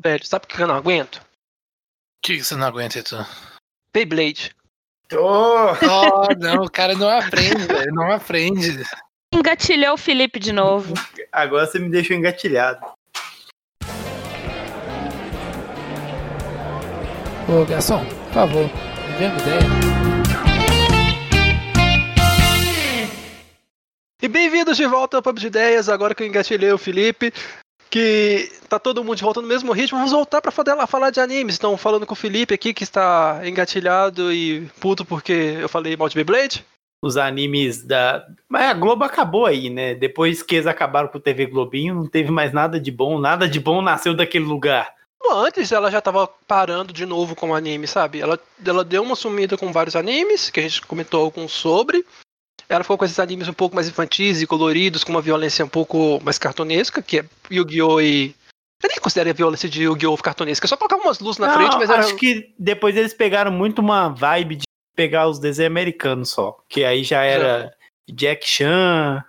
Velho, sabe o que eu não aguento? O que, que você não aguenta, Etu? Beyblade. Oh, Oh, não, o cara não aprende, velho. Não aprende. Engatilhou o Felipe de novo. agora você me deixou engatilhado. Ô, garçom, por favor, me dê uma ideia. E bem-vindos de volta ao Pub de Ideias, agora que eu engatilhei o Felipe, que tá todo mundo de volta no mesmo ritmo. Vamos voltar pra falar, falar de animes. Estão falando com o Felipe aqui, que está engatilhado e puto porque eu falei mal de Beyblade. Os animes da. Mas a Globo acabou aí, né? Depois que eles acabaram com o TV Globinho, não teve mais nada de bom. Nada de bom nasceu daquele lugar. Antes ela já tava parando de novo com o anime, sabe? Ela, ela deu uma sumida com vários animes, que a gente comentou alguns sobre. Ela ficou com esses animes um pouco mais infantis e coloridos, com uma violência um pouco mais cartunesca, que é Yu-Gi-Oh! e. Eu nem considero a violência de Yu-Gi-Oh! cartunesca, só colocar umas luzes na Não, frente, mas acho era. que depois eles pegaram muito uma vibe de pegar os desenhos americanos só. Que aí já era Jack Chan,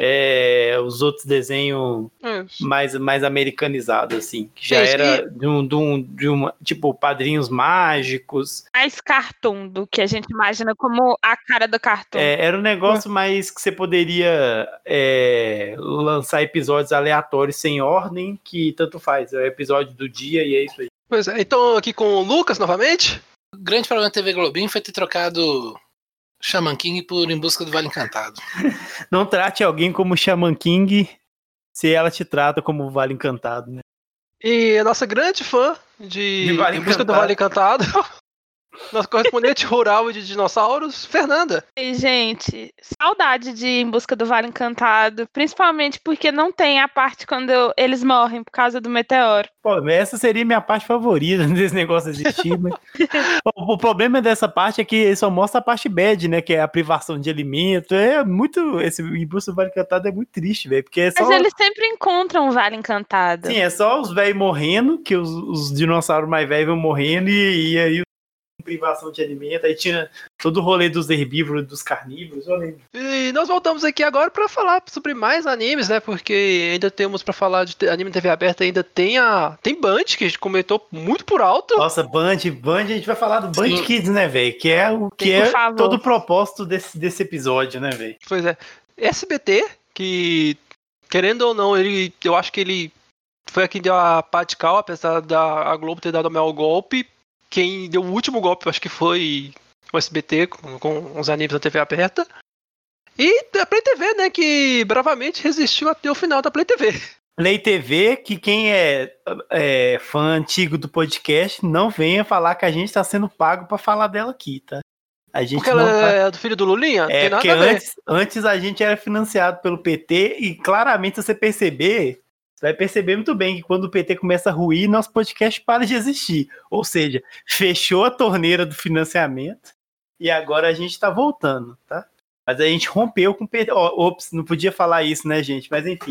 é, os outros desenhos mais, mais americanizados, assim. Que já Isso, era de um, de um, de uma, tipo, padrinhos mágicos. Mais cartoon do que a gente imagina como a cara do cartoon. É, era um negócio mais que você poderia é, lançar episódios aleatórios sem ordem, que tanto faz. É o episódio do dia e é isso aí. Pois é, então aqui com o Lucas novamente. O grande problema da TV Globinho foi ter trocado Shaman King por Em Busca do Vale Encantado. Não trate alguém como Shaman King se ela te trata como Vale Encantado, né? E a nossa grande fã de, De Vale Em Busca do. Vale Encantado, nossa correspondente rural de dinossauros, Fernanda. E, gente, saudade de Ir em Busca do Vale Encantado. Principalmente porque não tem a parte quando eu- eles morrem por causa do meteoro. Pô, essa seria minha parte favorita desse negócio existir, mas... o, o problema dessa parte é que só mostra a parte bad, né? Que é a privação de alimento. É muito. Esse Impulso do Vale Encantado é muito triste, velho. Porque é só. Mas eles sempre encontram o Vale Encantado. Sim, é só os velhos morrendo, que os, os dinossauros mais velhos vão morrendo, e, e aí privação de alimento. Aí tinha todo o rolê dos herbívoros e dos carnívoros. Eu lembro. E nós voltamos aqui agora para falar sobre mais animes, né? Porque ainda temos para falar de anime TV aberta, ainda tem a tem Band que a gente comentou muito por alto. Nossa, Band, Band, a gente vai falar do Band Sim. Kids, né, velho? Que é o que é todo o propósito desse, desse episódio, né, velho? Pois é. SBT que querendo ou não, ele eu acho que ele foi a quem deu a pá de cal, apesar da a Globo ter dado o maior golpe. Quem deu o último golpe, acho que foi o SBT com, com os animes da TV aberta. E a Play TV, né, que bravamente resistiu até o final da Play TV. Play TV, que quem é, é fã antigo do podcast, não venha falar que a gente tá sendo pago pra falar dela aqui, tá? A gente Porque ela tá... é do filho do Lulinha? É, tem porque nada a ver. antes, antes a gente era financiado pelo PT e claramente se você perceber, você vai perceber muito bem que quando o PT começa a ruir, nosso podcast para de existir. Ou seja, fechou a torneira do financiamento e agora a gente tá voltando, tá? Mas a gente rompeu com o PT. Ó, ops, não podia falar isso, né, gente? Mas enfim.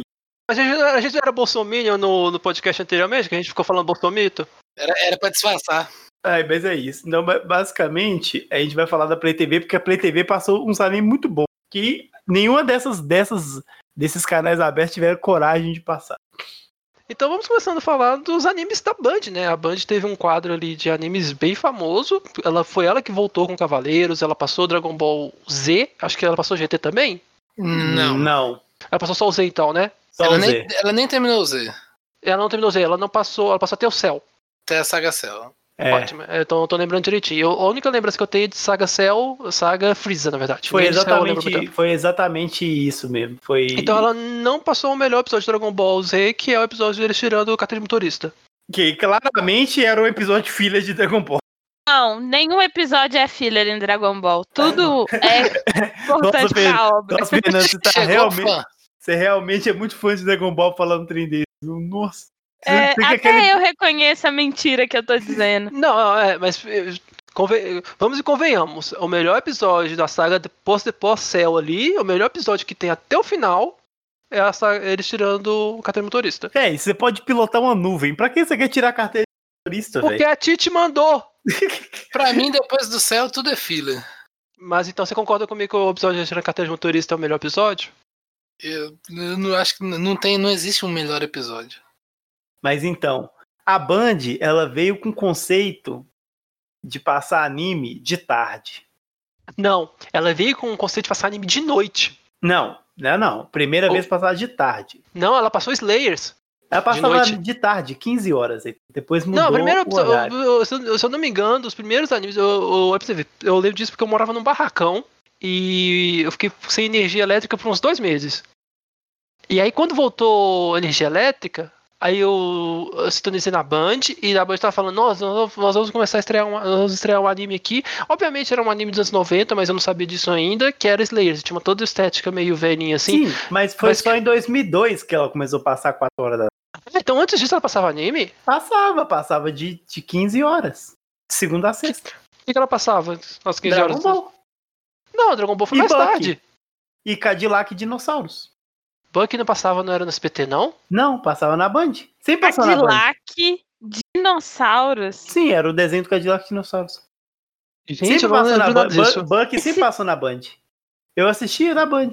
A gente, a gente era bolsominion no, no podcast anteriormente, que a gente ficou falando bolsomito. Era, era pra disfarçar. Ai, mas é isso. Então, ba- basicamente, a gente vai falar da Play TV, porque a Play TV passou uns animes muito bons. Que nenhuma dessas, dessas, desses canais abertos tiveram coragem de passar. Então vamos começando a falar dos animes da Band, né? A Band teve um quadro ali de animes bem famoso. Ela foi ela que voltou com Cavaleiros, ela passou Dragon Ball Z, acho que ela passou GT também. Não. Não. Ela passou só o Z então, né? Só Ela o nem, Z. ela nem terminou o Z. Ela não terminou Z, ela não passou, ela passou até o Cell. Até a Saga Cell. É, Ótimo. Então eu tô lembrando direitinho. Eu- a única lembrança que eu tenho é de Saga Cell, Saga Freeza, na verdade. foi, exatamente, foi exatamente isso mesmo. Foi... Então ela não passou o melhor episódio de Dragon Ball Z, que é o episódio deles tirando o carteira de motorista. Que claramente era um episódio filha de Dragon Ball. Não, nenhum episódio é filler em Dragon Ball. Tudo é importante Nossa, pra obra. Nossa, você, tá realmente, você realmente é muito fã de Dragon Ball falando trem desse. Nossa. É, até aquele- eu reconheço a mentira que eu tô dizendo. Não, é, mas eh, conven- vamos e convenhamos. O melhor episódio da saga depois depois Cell ali, o melhor episódio que tem até o final é a saga- eles tirando o carteira de motorista. É, você pode pilotar uma nuvem. Pra que você quer tirar a carteira de motorista, Porque velho? a Titi mandou. Pra mim, depois do céu, tudo é filler. Mas então você concorda comigo que o episódio de tirar a carteira de motorista é o melhor episódio? Eu, eu não acho que não tem, não existe um melhor episódio. Mas então, A Band, ela veio com o conceito de passar anime de tarde. Não, ela veio com o conceito de passar anime de noite. Não, não, não. Primeira vez passava de tarde. Não, ela passou Slayers. Ela passava noite. de, tarde, 15 horas. Depois mudou não, primeiro, o horário. eu- eu- se eu eu não me engano, os primeiros animes, eu, eu, ver, eu lembro disso porque eu morava num barracão e eu fiquei sem energia elétrica por uns dois meses. E aí quando voltou energia elétrica, aí eu, eu sintonizei na Band e a Band tava falando, nós, nós nós vamos começar a estrear um, nós vamos estrear um anime aqui. Obviamente era um anime dos anos 90, mas eu não sabia disso ainda, que era Slayers. Tinha uma toda estética meio velhinha assim. Sim, mas foi mas só em 2002 que ela começou a passar 4 horas da Então antes disso ela passava anime? Passava, passava de, de 15 horas. De segunda a sexta. O que, que ela passava às 15 Dragon horas? Ball. Não, Dragon Ball foi E mais Bucky? tarde. E Cadillac e Dinossauros. Bucky não passava, não era no SPT, não? Não, passava na Band. Sempre passou na Band. Cadillac, dinossauros. Sim, era o desenho do Cadillac e Dinossauros. Gente, sempre eu não passou na Band. disso. Bu- Bucky sempre passou na Band. Eu assistia na Band.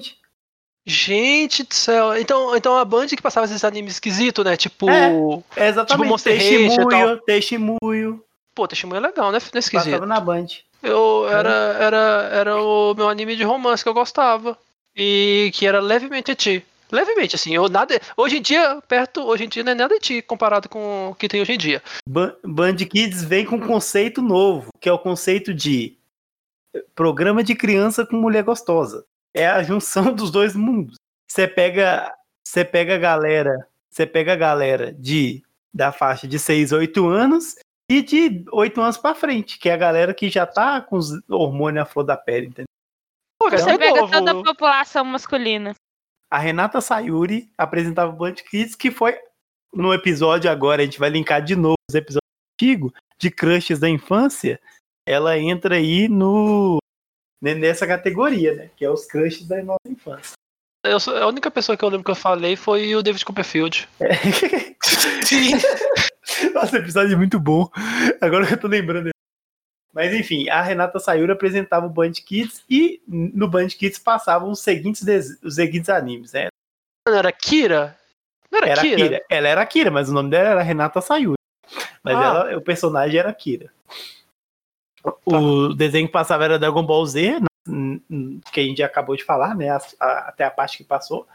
Gente do céu. Então, então a Band que passava esses animes esquisitos, né? Tipo. É. É exatamente. Tipo Monster Testemunho, testemunho. Pô, Testemunho é legal, né? Não é esquisito. Passava na Band. Eu era, era, era o meu anime de romance que eu gostava. E que era levemente eti. Levemente, assim, eu nada. Hoje em dia, perto, hoje em dia não é nada eti comparado com o que tem hoje em dia. Ba- Band Kids vem com um conceito novo, que é o conceito de programa de criança com mulher gostosa. É a junção dos dois mundos. Você pega, você pega a galera, você pega a galera de da faixa de 6 a 8 anos e de 8 anos pra frente, que é a galera que já tá com os hormônios à flor da pele, entendeu? Pô, cara, Você é pega novo. toda a população masculina. A Renata Sayuri apresentava o Band Kids, que foi no episódio agora, a gente vai linkar de novo os episódios antigos de crushes da infância. Ela entra aí no né, nessa categoria, né? Que é os crushes da nossa infância. Eu a única pessoa que eu lembro que eu falei foi o David Copperfield. Sim. Nossa, episódio é muito bom. Agora que eu tô lembrando. Mas enfim, a Renata Sayuri apresentava o Band Kids e no Band Kids passavam os seguintes, os seguintes animes, né? Não era Kira? Não era, Era Kira? Kira. Ela era Kira, mas o nome dela era Renata Sayuri. Mas Ah. ela, o personagem era Kira. O desenho que passava era Dragon Ball Z, que a gente acabou de falar, né? as- a- até a parte que passou.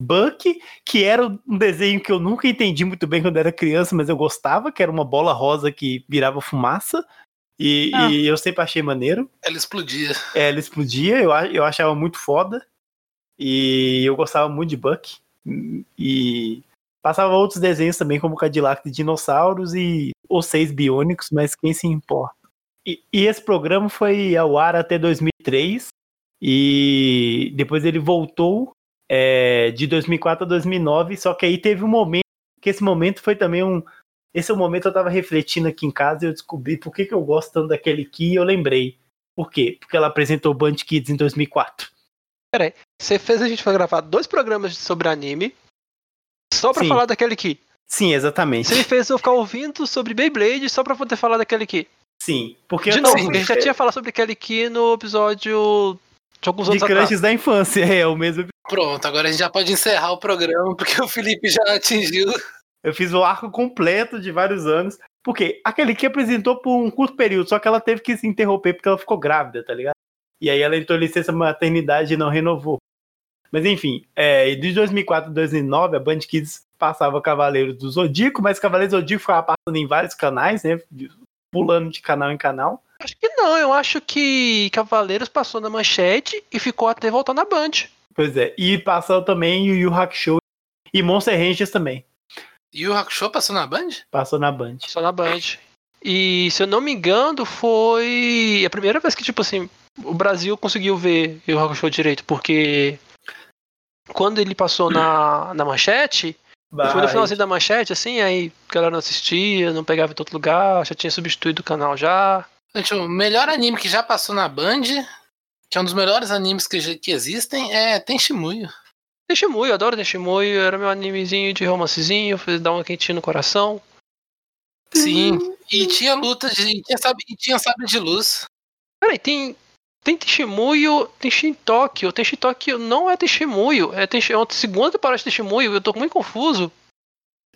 Buck, que era um desenho que eu nunca entendi muito bem quando era criança, mas eu gostava, que era uma bola rosa que virava fumaça. E, Ah. e eu sempre achei maneiro. Ela explodia. É, ela explodia, eu, eu achava muito foda. E eu gostava muito de Buck. E passava outros desenhos também, como Cadillac de Dinossauros e Os Seis Biônicos, mas quem se importa? E, e esse programa foi ao ar até 2003. E depois ele voltou é, de 2004 a 2009. Só que aí teve um momento, que esse momento foi também um. Esse é o momento que eu tava refletindo aqui em casa e eu descobri por que, que eu gosto tanto daquele Ki e eu lembrei. Por quê? Porque ela apresentou o Band Kids em 2004. Você fez a gente pra gravar dois programas sobre anime só pra Sim. falar daquele aqui. Sim, exatamente. Você me fez eu ficar ouvindo sobre Beyblade só pra poder falar daquele aqui. Sim, porque De novo, a gente já tinha falado sobre aquele aqui no episódio de alguns de anos atrás. crushes da infância, é o mesmo. Pronto, agora a gente já pode encerrar o programa, porque o Felipe já atingiu. Eu fiz o arco completo de vários anos. Porque aquele que apresentou por um curto período, só que ela teve que se interromper porque ela ficou grávida, tá ligado? E aí ela entrou em licença maternidade e não renovou. Mas enfim, é, de 2004 a 2009, a Band Kids passava Cavaleiros do Zodíaco, mas Cavaleiros do Zodíaco ficava passando em vários canais, né? Pulando de canal em canal. Acho que não, eu acho que Cavaleiros passou na manchete e ficou até voltar na Band. Pois é. E passou também Yu Yu Hakusho e Monster Rangers também. E o Hakusho passou na Band? Passou na Band. Só na Band. E se eu não me engano, foi a primeira vez que, tipo assim, o Brasil conseguiu ver o Hakusho direito, porque quando ele passou na, na manchete, foi no finalzinho da manchete, assim, aí a galera não assistia, não pegava em todo lugar, já tinha substituído o canal já. Gente, o melhor anime que já passou na Band, que é um dos melhores animes que, já- que existem, é Tenshimuyo. Tenshimuyo, eu adoro Tenshimuyo, era meu animezinho de romancezinho, fez dar uma quentinha no coração. Sim. E tinha luta de. E tinha, sabe, e tinha sabre de luz. Peraí, tem. Tem Tenshimuyo, tem Shintóquio. Tem Shintóquio não é Tenshimuyo, é, Tenshi, é uma segunda temporada de Tenshimuyo, eu tô muito confuso.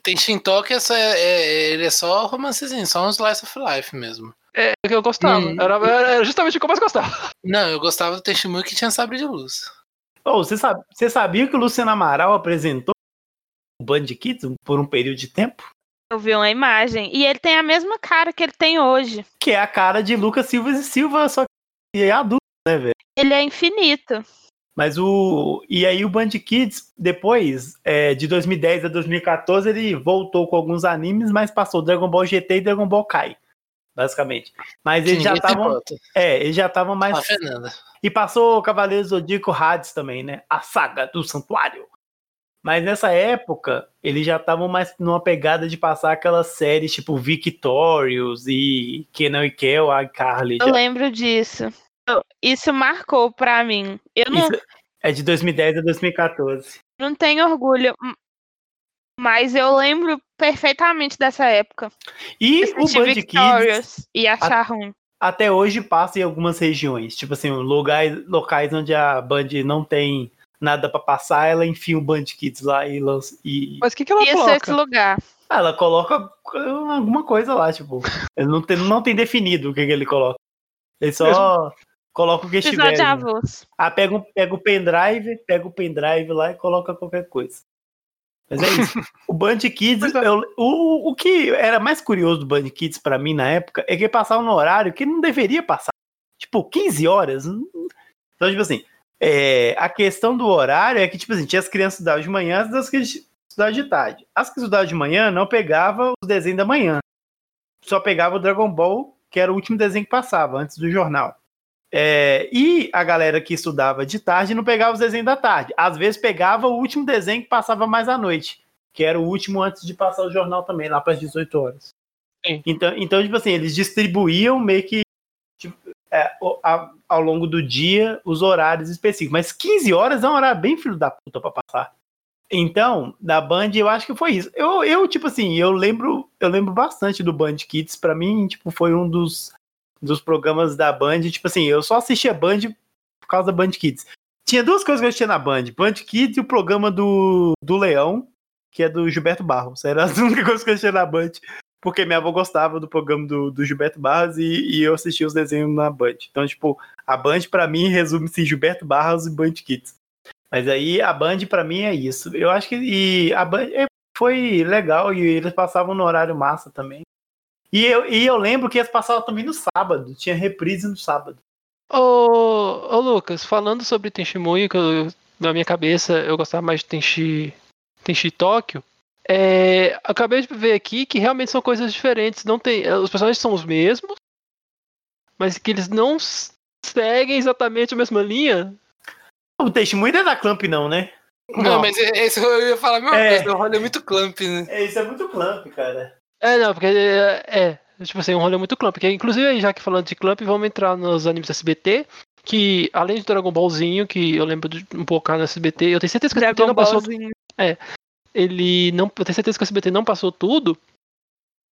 Tem Shintok, é só, é, é- ele é só romancezinho, só um slice of life mesmo. É o que eu gostava. Hum. Era, era justamente o que eu mais gostava. Não, eu gostava do Tenshinmui que tinha sabre de luz. Ô, você, sabe, você sabia que o Luciano Amaral apresentou o Band Kids por um período de tempo? Eu vi uma imagem. E ele tem a mesma cara que ele tem hoje. Que é a cara de Lucas Silva e Silva, só que é adulto, né, velho? Ele é infinito. Mas o. E aí o Band Kids, depois, é, de 2010 a 2014, ele voltou com alguns animes, mas passou Dragon Ball GT e Dragon Ball Kai. Basicamente. Mas eles já estavam. É, eles já estavam mais. Fernanda. E passou Cavaleiro Zodíaco Hades também, né? A saga do santuário. Mas nessa época, eles já estavam mais numa pegada de passar aquelas séries tipo Victorious e Kenan e Kel, a Carly. Eu lembro disso. Isso marcou pra mim. Eu não, Isso é de 2010 a 2014. não tenho orgulho, mas eu lembro perfeitamente dessa época. E o Band Kids e achar ruim. até hoje passa em algumas regiões. Tipo assim, lugares, locais onde a Band não tem nada pra passar, ela enfia o Band Kids lá e lança. E... Mas o que, que ela Ia ser esse coloca? lugar. Ah, ela coloca alguma coisa lá, tipo. Ele não tem, não tem definido o que, que ele coloca. Ele só coloca o que estiver. Né? Ah, pega, um- pega o pendrive, pega o pendrive lá e coloca qualquer coisa. Mas é isso. o Band Kids, é. eu- o, o que era mais curioso do Band Kids pra mim na época é que passava no horário que não deveria passar. Tipo, 15 horas. Então, tipo assim, é, a questão do horário é que, tipo assim, tinha as crianças que estudavam de manhã e as que estudavam de tarde. As que estudavam de manhã não pegavam os desenhos da manhã. Só pegava o Dragon Ball, que era o último desenho que passava, antes do jornal. É, e a galera que estudava de tarde não pegava os desenhos da tarde. Às vezes pegava o último desenho que passava mais à noite, que era o último antes de passar o jornal também, lá para as 18 horas. Sim. Então, então, tipo assim, eles distribuíam meio que tipo, é, ao longo do dia os horários específicos. Mas 15 horas é um horário bem filho da puta pra passar. Então, da Band, eu acho que foi isso. Eu, eu tipo assim, eu lembro, eu lembro bastante do Band Kids. Pra mim, tipo, foi um dos, dos programas da Band. Tipo assim, eu só assistia Band por causa da Band Kids. Tinha duas coisas que eu assistia na Band: Band Kids e o programa do, do Leão, que é do Gilberto Barros. Era as únicas coisas que eu assistia na Band. Porque minha avó gostava do programa do, do Gilberto Barros e, e eu assistia os desenhos na Band. Então, tipo, a Band pra mim resume-se Gilberto Barros e Band Kids. Mas aí a Band pra mim é isso. Eu acho que e a Band é, foi legal e eles passavam no horário massa também. E eu, e eu lembro que eles passavam também no sábado. Tinha reprise no sábado. Ô, ô Lucas, falando sobre Tenshimuyo, que eu- na minha cabeça eu gostava mais de Tenshi, Tenshi Tóquio, é, acabei de ver aqui que realmente são coisas diferentes. Não tem, os personagens são os mesmos, mas que eles não seguem exatamente a mesma linha. O Testemunho não é da Clamp, não, né? Não, mas é- esse eu ia falar a mesma É. coisa, o rolê é muito clamp, né? É, isso é muito Clamp, cara. É, não, porque é, é, tipo assim, um rolê muito clamp. Que, inclusive, aí, já que falando de clamp, vamos entrar nos animes da SBT, que além de Dragon Ballzinho, que eu lembro de um pouco no SBT, eu tenho certeza que o SBT Dragon não passou Ballzinho. ele não. Eu tenho certeza que o SBT não passou tudo,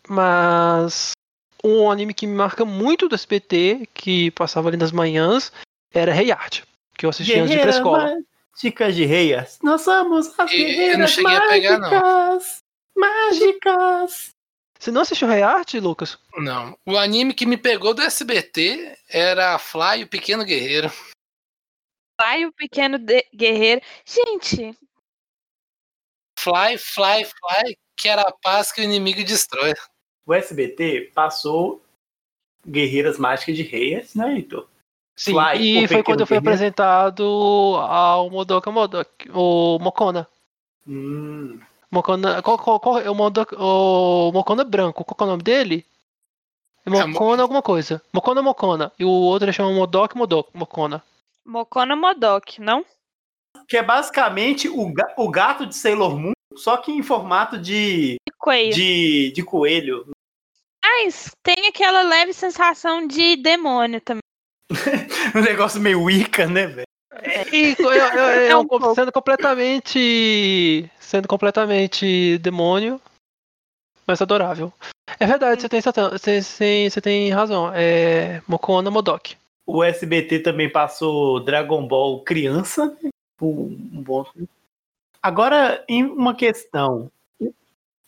mas um anime que me marca muito do SBT, que passava ali nas manhãs, era Rei Art, que eu assistia antes de ir pra escola. Mágicas de reias. Nós somos as E- eu não guerreiras a pegar, não. mágicas. Você não assistiu Rei Art, Lucas? Não. O anime que me pegou do SBT era Fly, o Pequeno Guerreiro. Vai o pequeno de- guerreiro. Gente, Fly, Fly, Fly, que era a paz que o inimigo destrói. O SBT passou Guerreiras Mágicas de Reias, né, Heitor? Sim, Fly, e foi quando foi apresentado ao Modoka Modoka, o Mokona. Hum. Mokona, qual, qual, qual é o, o Mokona branco? Qual que é o nome dele? É É, Mo- Mokona alguma coisa. Mokona Mokona. E o outro ele chama Modok Modok, Mokona. Mokona Modok, não? Que é basicamente o, ga- o gato de Sailor Moon, só que em formato de, Coelho. de, de coelho. Mas tem aquela leve sensação de demônio também. Um negócio meio Wicca, né, velho? E é, é- é É um um co- pouco. sendo completamente. Sendo completamente demônio, mas adorável. É verdade, você tem, você, você, você tem razão. É Mokona Modok. O SBT também passou Dragon Ball criança. né? Um um bom. Agora, em uma questão.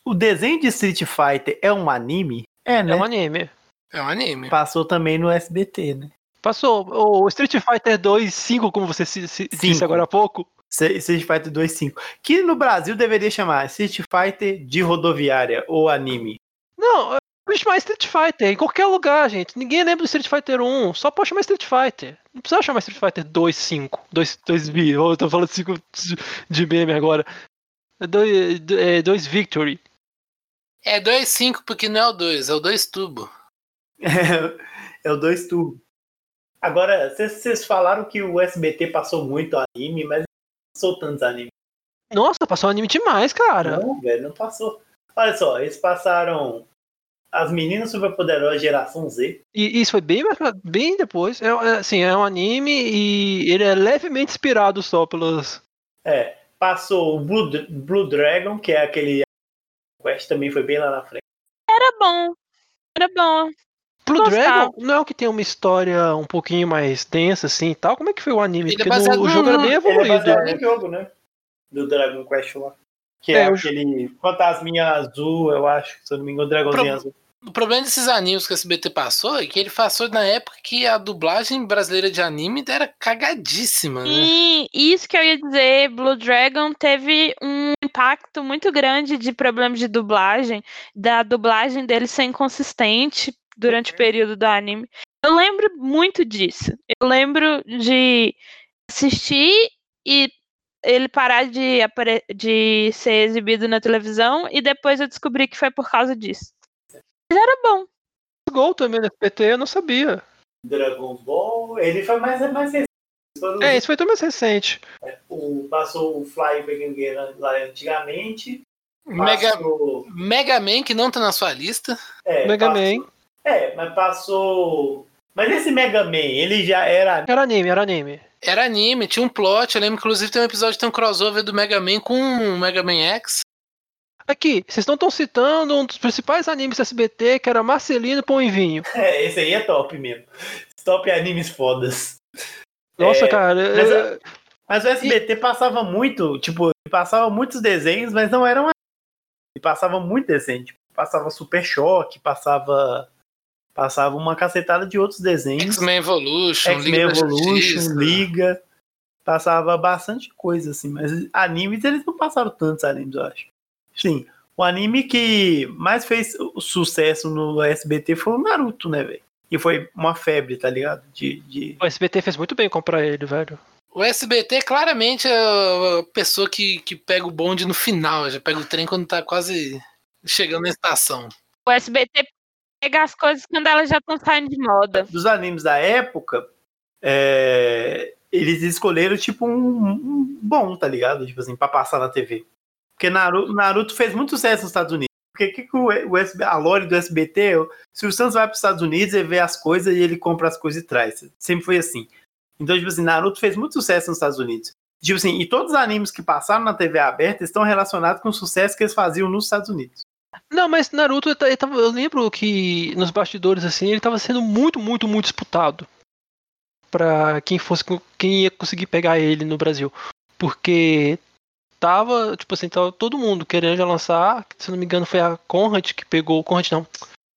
O desenho de Street Fighter é um anime? É, né? É um anime. É um anime. Passou também no SBT, né? Passou. O Street Fighter 2, 5, como você se- se- disse agora há pouco. Street Fighter 2.5. Que no Brasil deveria chamar Street Fighter de rodoviária ou anime. Não, pode chamar Street Fighter em qualquer lugar, gente. Ninguém lembra do Street Fighter 1. Só pode chamar Street Fighter. Não precisa chamar Street Fighter 2, 5. 2, 2 B. Eu tô falando 5 de meme agora. 2 Victory. É 2.5 porque não é o 2, é o 2 tubo. É, o 2 turbo. Agora, vocês falaram que o SBT passou muito anime, mas não passou tantos animes. Nossa, passou anime demais, cara. Não, velho, não passou. Olha só, eles passaram as meninas superpoderosas geração Z. E isso foi bem, bem depois. É, é, assim, é um anime e ele é levemente inspirado só pelos. É, passou o Blue, Blue Dragon, que é aquele Quest também foi bem lá na frente. Era bom. Era bom. Blue. Dragon não é o que tem uma história um pouquinho mais densa, assim e tal? Como é que foi o anime? Ele é Porque baseado no- o jogo era bem Ele é evoluído. baseado no jogo, né? Do Dragon Quest lá. Que é, É, aquele fantasminha azul, eu acho, se eu não me engano, o dragãozinho Pro- azul. O problema desses animes que o SBT passou é que ele passou na época que a dublagem brasileira de anime era cagadíssima, né? E isso que eu ia dizer, Blue Dragon teve um impacto muito grande de problemas de dublagem, da dublagem dele ser inconsistente durante o período do anime. Eu lembro muito disso. Eu lembro de assistir e ele parar de, de ser exibido na televisão e depois eu descobri que foi por causa disso. Mas era bom. Gol também no SPT, eu não sabia. Dragon Ball, ele foi mais, mais recente. É, esse foi tão mais recente. o, passou o Fly Vegan lá antigamente. Mega, Passou, Mega Man, que não tá na sua lista. é, Mega passou- Man. É, mas passou. Mas esse Mega Man, ele já era. Era anime, era anime. Era anime, tinha um plot. Eu lembro, inclusive, tem um episódio que tem um crossover do Mega Man com o Mega Man X. Aqui, vocês não estão citando um dos principais animes do SBT, que era Marcelino Pão e Vinho. É, esse aí é top mesmo. Top animes fodas. Nossa, É, cara. mas eu- Mas o SBT passava muito, tipo, passava muitos desenhos, mas não eram ele passava muito desenho, tipo, passava Super Choque, passava passava uma cacetada de outros desenhos. X-Men Evolution, X-Men Evolution. Liga, passava bastante coisa assim, mas animes eles não passaram tantos animes, eu acho. Sim, o anime que mais fez sucesso no SBT foi o Naruto, né, velho? E foi uma febre, tá ligado? De, de... O SBT fez muito bem comprar ele, velho. O SBT claramente é a pessoa que, que pega o bonde no final, já pega o trem quando tá quase chegando na estação. O SBT pega as coisas quando elas já estão saindo de moda. dos animes da época, é, eles escolheram tipo um, um bom, tá ligado? Tipo assim, pra passar na TV. Porque Naruto, Naruto fez muito sucesso nos Estados Unidos. Porque que, o, o SB a lore do SBT, o Silvio Santos vai para os Estados Unidos e vê as coisas e ele compra as coisas e traz. Sempre foi assim. Então, tipo assim, Naruto fez muito sucesso nos Estados Unidos. Tipo assim, e todos os animes que passaram na TV aberta estão relacionados com o sucesso que eles faziam nos Estados Unidos. Não, mas Naruto, ele tá- ele tava- eu lembro que nos bastidores, assim, ele tava sendo muito, muito, muito disputado. Pra quem fosse, quem ia conseguir pegar ele no Brasil. Porque tava, tipo assim, tava todo mundo querendo já lançar. Se não me engano, foi a Conrad que pegou. Conrad não.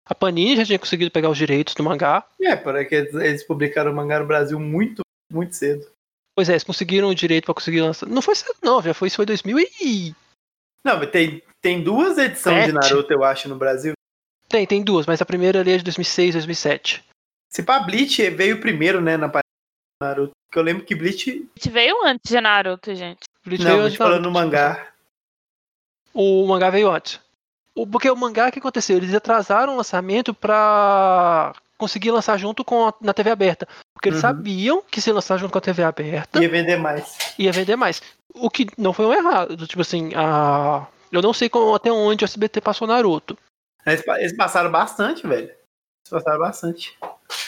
A Panini já tinha conseguido pegar os direitos do mangá. É, porque eles, eles publicaram o mangá no Brasil muito, muito cedo. Pois é, eles conseguiram o direito pra conseguir lançar. Não foi cedo, não, já foi, isso foi 2000 e. Não, mas tem, tem duas edições de Sete? Naruto, eu acho, no Brasil. Tem, tem duas, mas a primeira ali é de 2006, 2007. Se pá, Bleach veio primeiro, né, na página do Naruto. Porque eu lembro que Bleach. Gente veio antes de Naruto, gente. Bleach Não, veio Bleach antes falando no mangá. O mangá veio antes. O, porque o mangá, o que aconteceu? Eles atrasaram o lançamento pra conseguir lançar junto com a, na TV aberta. Porque eles Uhum. sabiam que se lançar junto com a TV aberta, Ia vender mais. ia vender mais. O que não foi um errado. Tipo assim, a... eu não sei como- até onde o SBT passou Naruto. Eles, pa- eles passaram bastante, velho. Eles passaram bastante.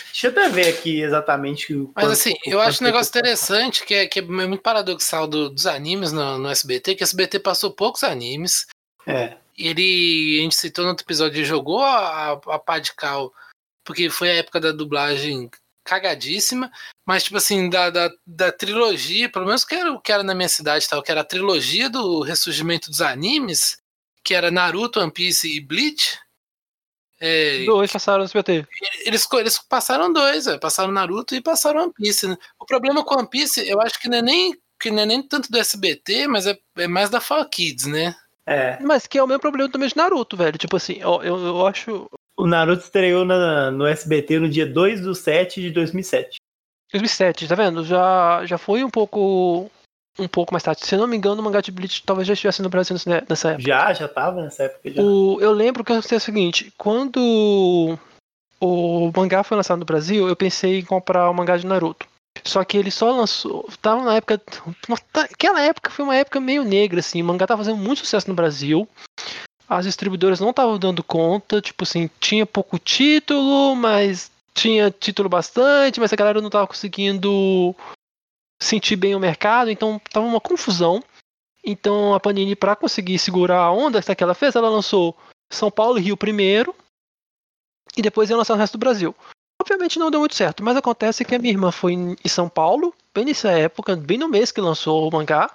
Deixa eu até ver aqui exatamente o. Mas assim, o eu acho um negócio interessante que é, que é muito paradoxal do- dos animes no, no SBT, que o SBT passou poucos animes. É. Ele, a gente citou no outro episódio, ele jogou a, a pá de cal, porque foi a época da dublagem cagadíssima, mas tipo assim, da, da, da trilogia, pelo menos que era o que era na minha cidade, tal, que era a trilogia do ressurgimento dos animes, que era Naruto, One Piece e Bleach. É, Dois passaram no SBT. eles, eles passaram dois, é, passaram Naruto e passaram One Piece. né? O problema com One Piece, eu acho que não é nem, que não é nem tanto do SBT, mas é, é mais da Fall Kids, né? É. Mas que é o mesmo problema também de Naruto, velho. Tipo assim, ó, eu, eu acho. O Naruto estreou na- no SBT no dia 2 do 7 de 2007. 2007, tá vendo? Já, já foi um pouco. Um pouco mais tarde. Se não me engano, o mangá de Bleach talvez já estivesse no Brasil nessa- nessa época. Já, já tava nessa época já. O, eu lembro que eu sei o seguinte, quando o mangá foi lançado no Brasil, eu pensei em comprar o mangá de Naruto. Só que ele só lançou. Tava na época. Aquela época foi uma época meio negra, assim. O mangá tava fazendo muito sucesso no Brasil. As distribuidoras não estavam dando conta. Tipo assim, tinha pouco título, mas tinha título bastante, mas a galera não tava conseguindo sentir bem o mercado, então tava uma confusão. Então a Panini, para conseguir segurar a onda que ela fez, ela lançou São Paulo e Rio primeiro, e depois ia lançar o resto do Brasil. Obviamente não deu muito certo, mas acontece que a minha irmã foi em São Paulo, bem nessa época, bem no mês que lançou o mangá,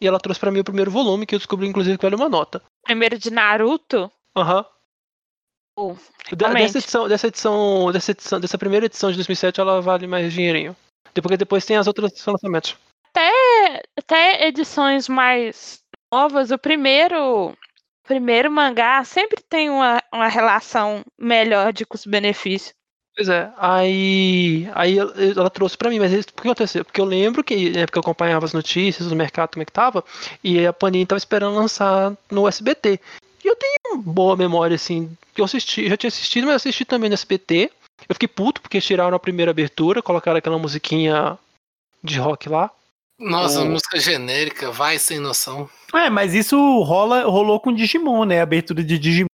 e ela trouxe para mim o primeiro volume, que eu descobri inclusive que vale uma nota. Primeiro de Naruto. Aham. Da- realmente. dessa edição, dessa edição, dessa edição, dessa primeira edição de 2007, ela vale mais dinheirinho. Depois depois tem as outras lançamentos. até, até edições mais novas, o primeiro, primeiro mangá sempre tem uma, uma relação melhor de custo-benefício. Pois é, aí, aí ela, trouxe pra mim, mas isso, por que aconteceu? Porque eu lembro que na época eu acompanhava as notícias do mercado, como é que tava, e a Panini tava esperando lançar no SBT. E eu tenho boa memória, assim, que eu assisti, já tinha assistido, mas assisti também no SBT. Eu fiquei puto porque tiraram a primeira abertura, colocaram aquela musiquinha de rock lá. Nossa, Oh. música genérica, vai sem noção. É, mas isso rola, rolou com Digimon, né? A abertura de Digimon.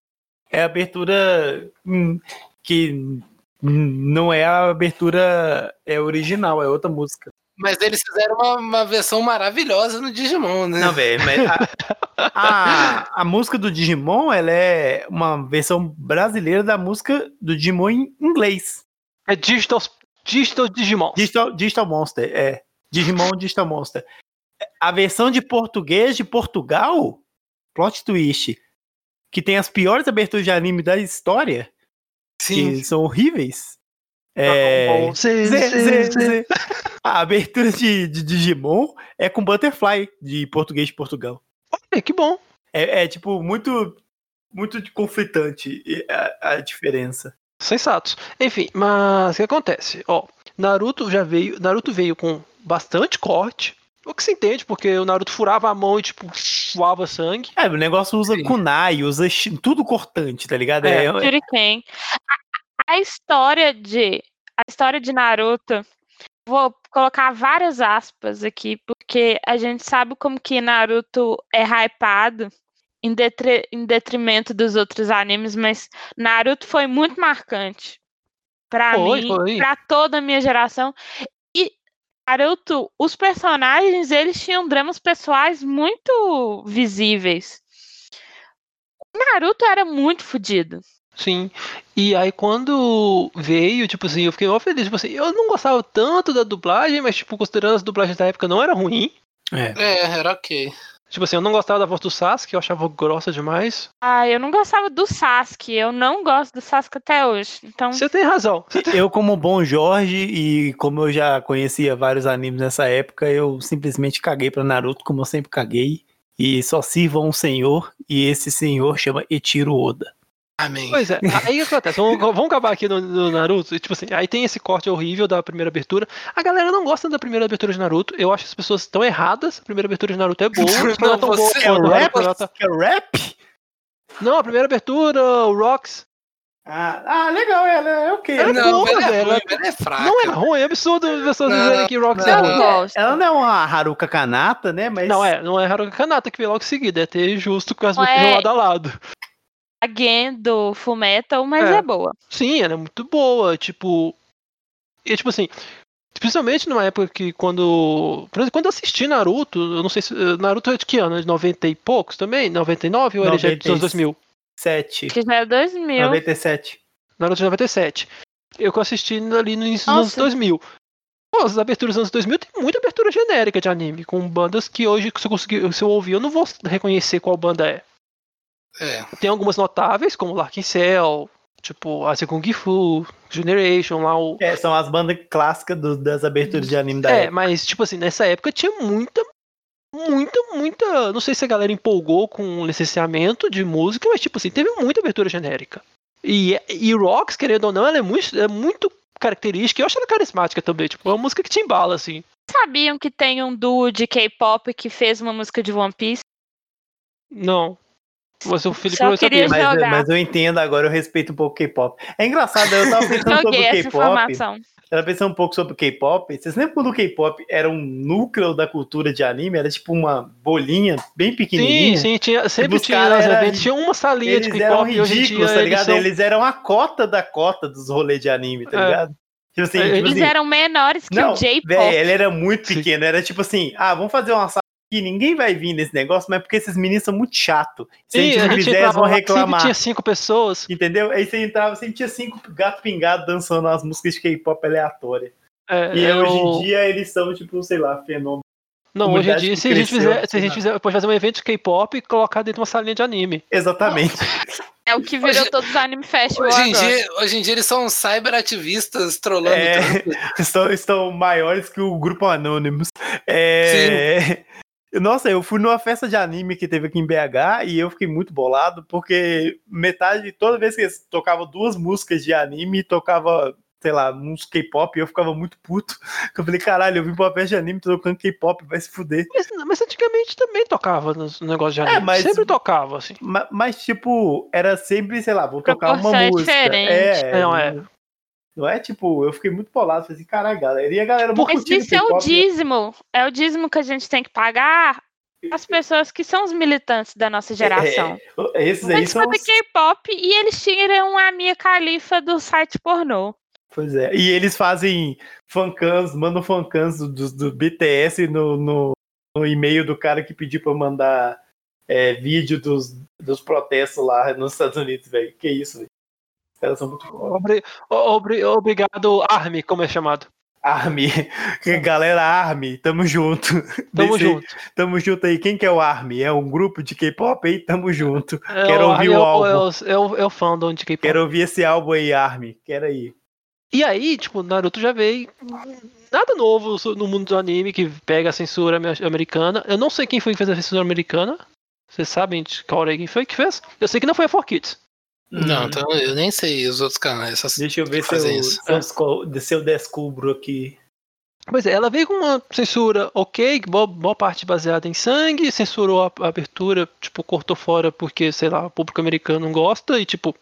É a abertura hum, que não é a abertura é original, é outra música. Mas eles fizeram uma, uma versão maravilhosa no Digimon, né? Não, velho, mas a, a, a música do Digimon, ela é uma versão brasileira da música do Digimon em inglês. É Digital, Digital Digimon. Digital, Digital Monster, é. Digimon Digital Monster. A versão de português de Portugal, plot twist, que tem as piores aberturas de anime da história, Sim. que são horríveis. É, Bom, Zê, zê. zê. A abertura de, de Digimon é com Butterfly, de português de Portugal. Olha, que bom. É, é, tipo, muito, muito conflitante a, a diferença. Sensatos. Enfim, mas o que acontece? Ó, Naruto já veio. Naruto veio com bastante corte. O que se entende, porque o Naruto furava a mão e, tipo, voava sangue. É, o negócio usa Sim. kunai, usa tudo cortante, tá ligado? É. É, Shuriken. A, a história de a história de Naruto, vou colocar várias aspas aqui, porque a gente sabe como que Naruto é hypado em, detre- em detrimento dos outros animes, mas Naruto foi muito marcante pra Foi, mim, pra toda a minha geração. Naruto, os personagens, eles tinham dramas pessoais muito visíveis. O Naruto era muito fodido. Sim. E aí quando veio, tipo assim, eu fiquei mó feliz. Tipo assim, eu não gostava tanto da dublagem, mas, tipo, considerando as dublagens da época, não era ruim. é. É, era ok. Tipo assim, eu não gostava da voz do Sasuke, eu achava grossa demais. Ah, eu não gostava do Sasuke. Eu não gosto do Sasuke até hoje. Então, Você tem razão. Você tem- Eu, como bom Jorge, e como eu já conhecia vários animes nessa época, eu simplesmente caguei pra Naruto, como eu sempre caguei. E só sirva um senhor, e esse senhor chama Etiro Oda. Amém. Pois é, aí o que acontece? Vamos, vamos acabar aqui no, no Naruto. e, Tipo assim, aí tem esse corte horrível da primeira abertura. A galera não gosta da primeira abertura de Naruto. Eu acho que as pessoas estão erradas. A primeira abertura de Naruto é boa, não é tão boa Você- É rap? Naruto. É rap? Não, a primeira abertura, o Rocks. Ah, ah, legal, ela é ok. Ela é não, boa, ela é ruim, ela- ela é fraca. Não é ruim, é absurdo as pessoas Não, dizerem que Rocks é não. ruim. gosto. Ela não é uma Haruka Kanata, né? Mas Não é, não é Haruka Kanata que veio logo em seguida, é ter justo com as músicas é- lado a lado. A Gen do Fullmetal, mas É. é boa. Sim, ela é muito boa, tipo. E tipo assim, principalmente numa época que quando. Por exemplo, quando eu assisti Naruto, eu não sei se. Naruto é de que ano? De 90 e poucos também? 99 ou ele já é dos anos 2000? 7. Que já é 2000. 97. Naruto de 97. Eu que eu assisti ali no início dos anos Nossa. 2000. 2000. Pô, as aberturas dos anos 2000 tem muita abertura genérica de anime, com bandas que hoje, se eu, conseguir, se eu ouvir, eu não vou reconhecer qual banda é. É. Tem algumas notáveis, como Larkin Cell, tipo a Kung Fu, Generation, lá o. É, são as bandas clássicas do- das aberturas de anime da É, época. mas, tipo assim, nessa época tinha muita, muita, muita. Não sei se a galera empolgou com o licenciamento de música, mas, tipo assim, teve muita abertura genérica. E, e Rocks, querendo ou não, ela é muito, é muito característica. e Eu acho ela carismática também. Tipo, é uma música que te embala, assim. Sabiam que tem um duo de K-pop que fez uma música de One Piece? Não. Você, o Felipe Só não queria sabia. Mas, mas eu entendo agora, eu respeito um pouco o K-pop. É engraçado, eu tava pensando sobre K-pop. tava pensando um pouco sobre o K-pop. Vocês lembram quando o K-pop era um núcleo da cultura de anime? Era tipo uma bolinha bem Sim, pequenininha. sim, tinha, sempre os tinha era- tinha uma salinha Eles de eram K-pop e em ridículos, tá eles ligado? são- Eles eram a cota da cota dos rolês de anime, tá É. ligado? Tipo assim, É, tipo Eles assim, eram menores que não, o J-pop. Véi, ele era muito Sim. pequeno. Era tipo assim, ah, vamos fazer uma aqui, ninguém vai vir nesse negócio, mas porque esses meninos são muito chatos. Se a Sim, gente não fizer, eles entrava vão reclamar. tinha cinco pessoas. Entendeu? Aí você entrava, sempre tinha cinco gato pingado dançando as músicas de K-pop aleatórias. É, E é hoje em dia eles são, tipo, sei lá, fenômeno. Não, hoje em dia, que se a gente fizer, se a gente fizer, pode fazer um evento de K-pop e colocar dentro de uma salinha de anime. Exatamente. É o que virou Hoje- todos os anime festival Hoje em, dia, hoje em dia eles são cyberativistas trolando. É, tudo. estão, estão maiores que o grupo Anonymous. É... Nossa, eu fui numa festa de anime que teve aqui em BH e eu fiquei muito bolado, porque metade, toda vez que eles tocavam duas músicas de anime, tocava, sei lá, uns K-pop, e eu ficava muito puto. Eu falei, caralho, eu vim pra uma festa de anime tocando K-pop, vai se fuder. Mas, mas antigamente também tocava nos negócios de anime. É, mas- Sempre tocava, assim. Ma- Mas, tipo, era sempre, sei lá, vou tocar uma Proporção é música. diferente. É, Não, é. Não é tipo, eu fiquei muito bolado, falei assim, caralho, galera. E a galera muito Mas isso é o né? dízimo. É o dízimo que a gente tem que pagar as pessoas que são os militantes da nossa geração. É, esses aí Eles fazem os- K-pop e eles tiram a minha califa do site pornô. Pois é. E eles fazem fancams, mandam fancams do, do, do BTS no, no, no e-mail do cara que pediu pra eu mandar é, vídeo dos, dos protestos lá nos Estados Unidos, velho. Que isso, velho. Caras são muito. Obri- obri- obrigado, Army, como é chamado. Army. Galera, Army, tamo junto. Tamo Desse junto. Tamo junto aí. Quem que é o Army? É um grupo de K-pop aí? Tamo junto. É, Quero ouvir é o é álbum. É o, é o fandom de K-pop. Quero ouvir esse álbum aí, Army. Quero aí. E aí, tipo, Naruto já veio. Nada novo no mundo do anime que pega a censura ame- americana. Eu não sei quem foi que fez a censura americana. Vocês sabem de qual era quem foi que fez? Eu sei que não foi a 4Kids. Não, então eu nem sei os outros canais. Só Deixa eu ver se eu, se eu se eu descubro aqui. Pois é, ela veio com uma censura ok, que boa, boa parte baseada em sangue, censurou a, a abertura, tipo, cortou fora porque, sei lá, o público americano não gosta e, tipo,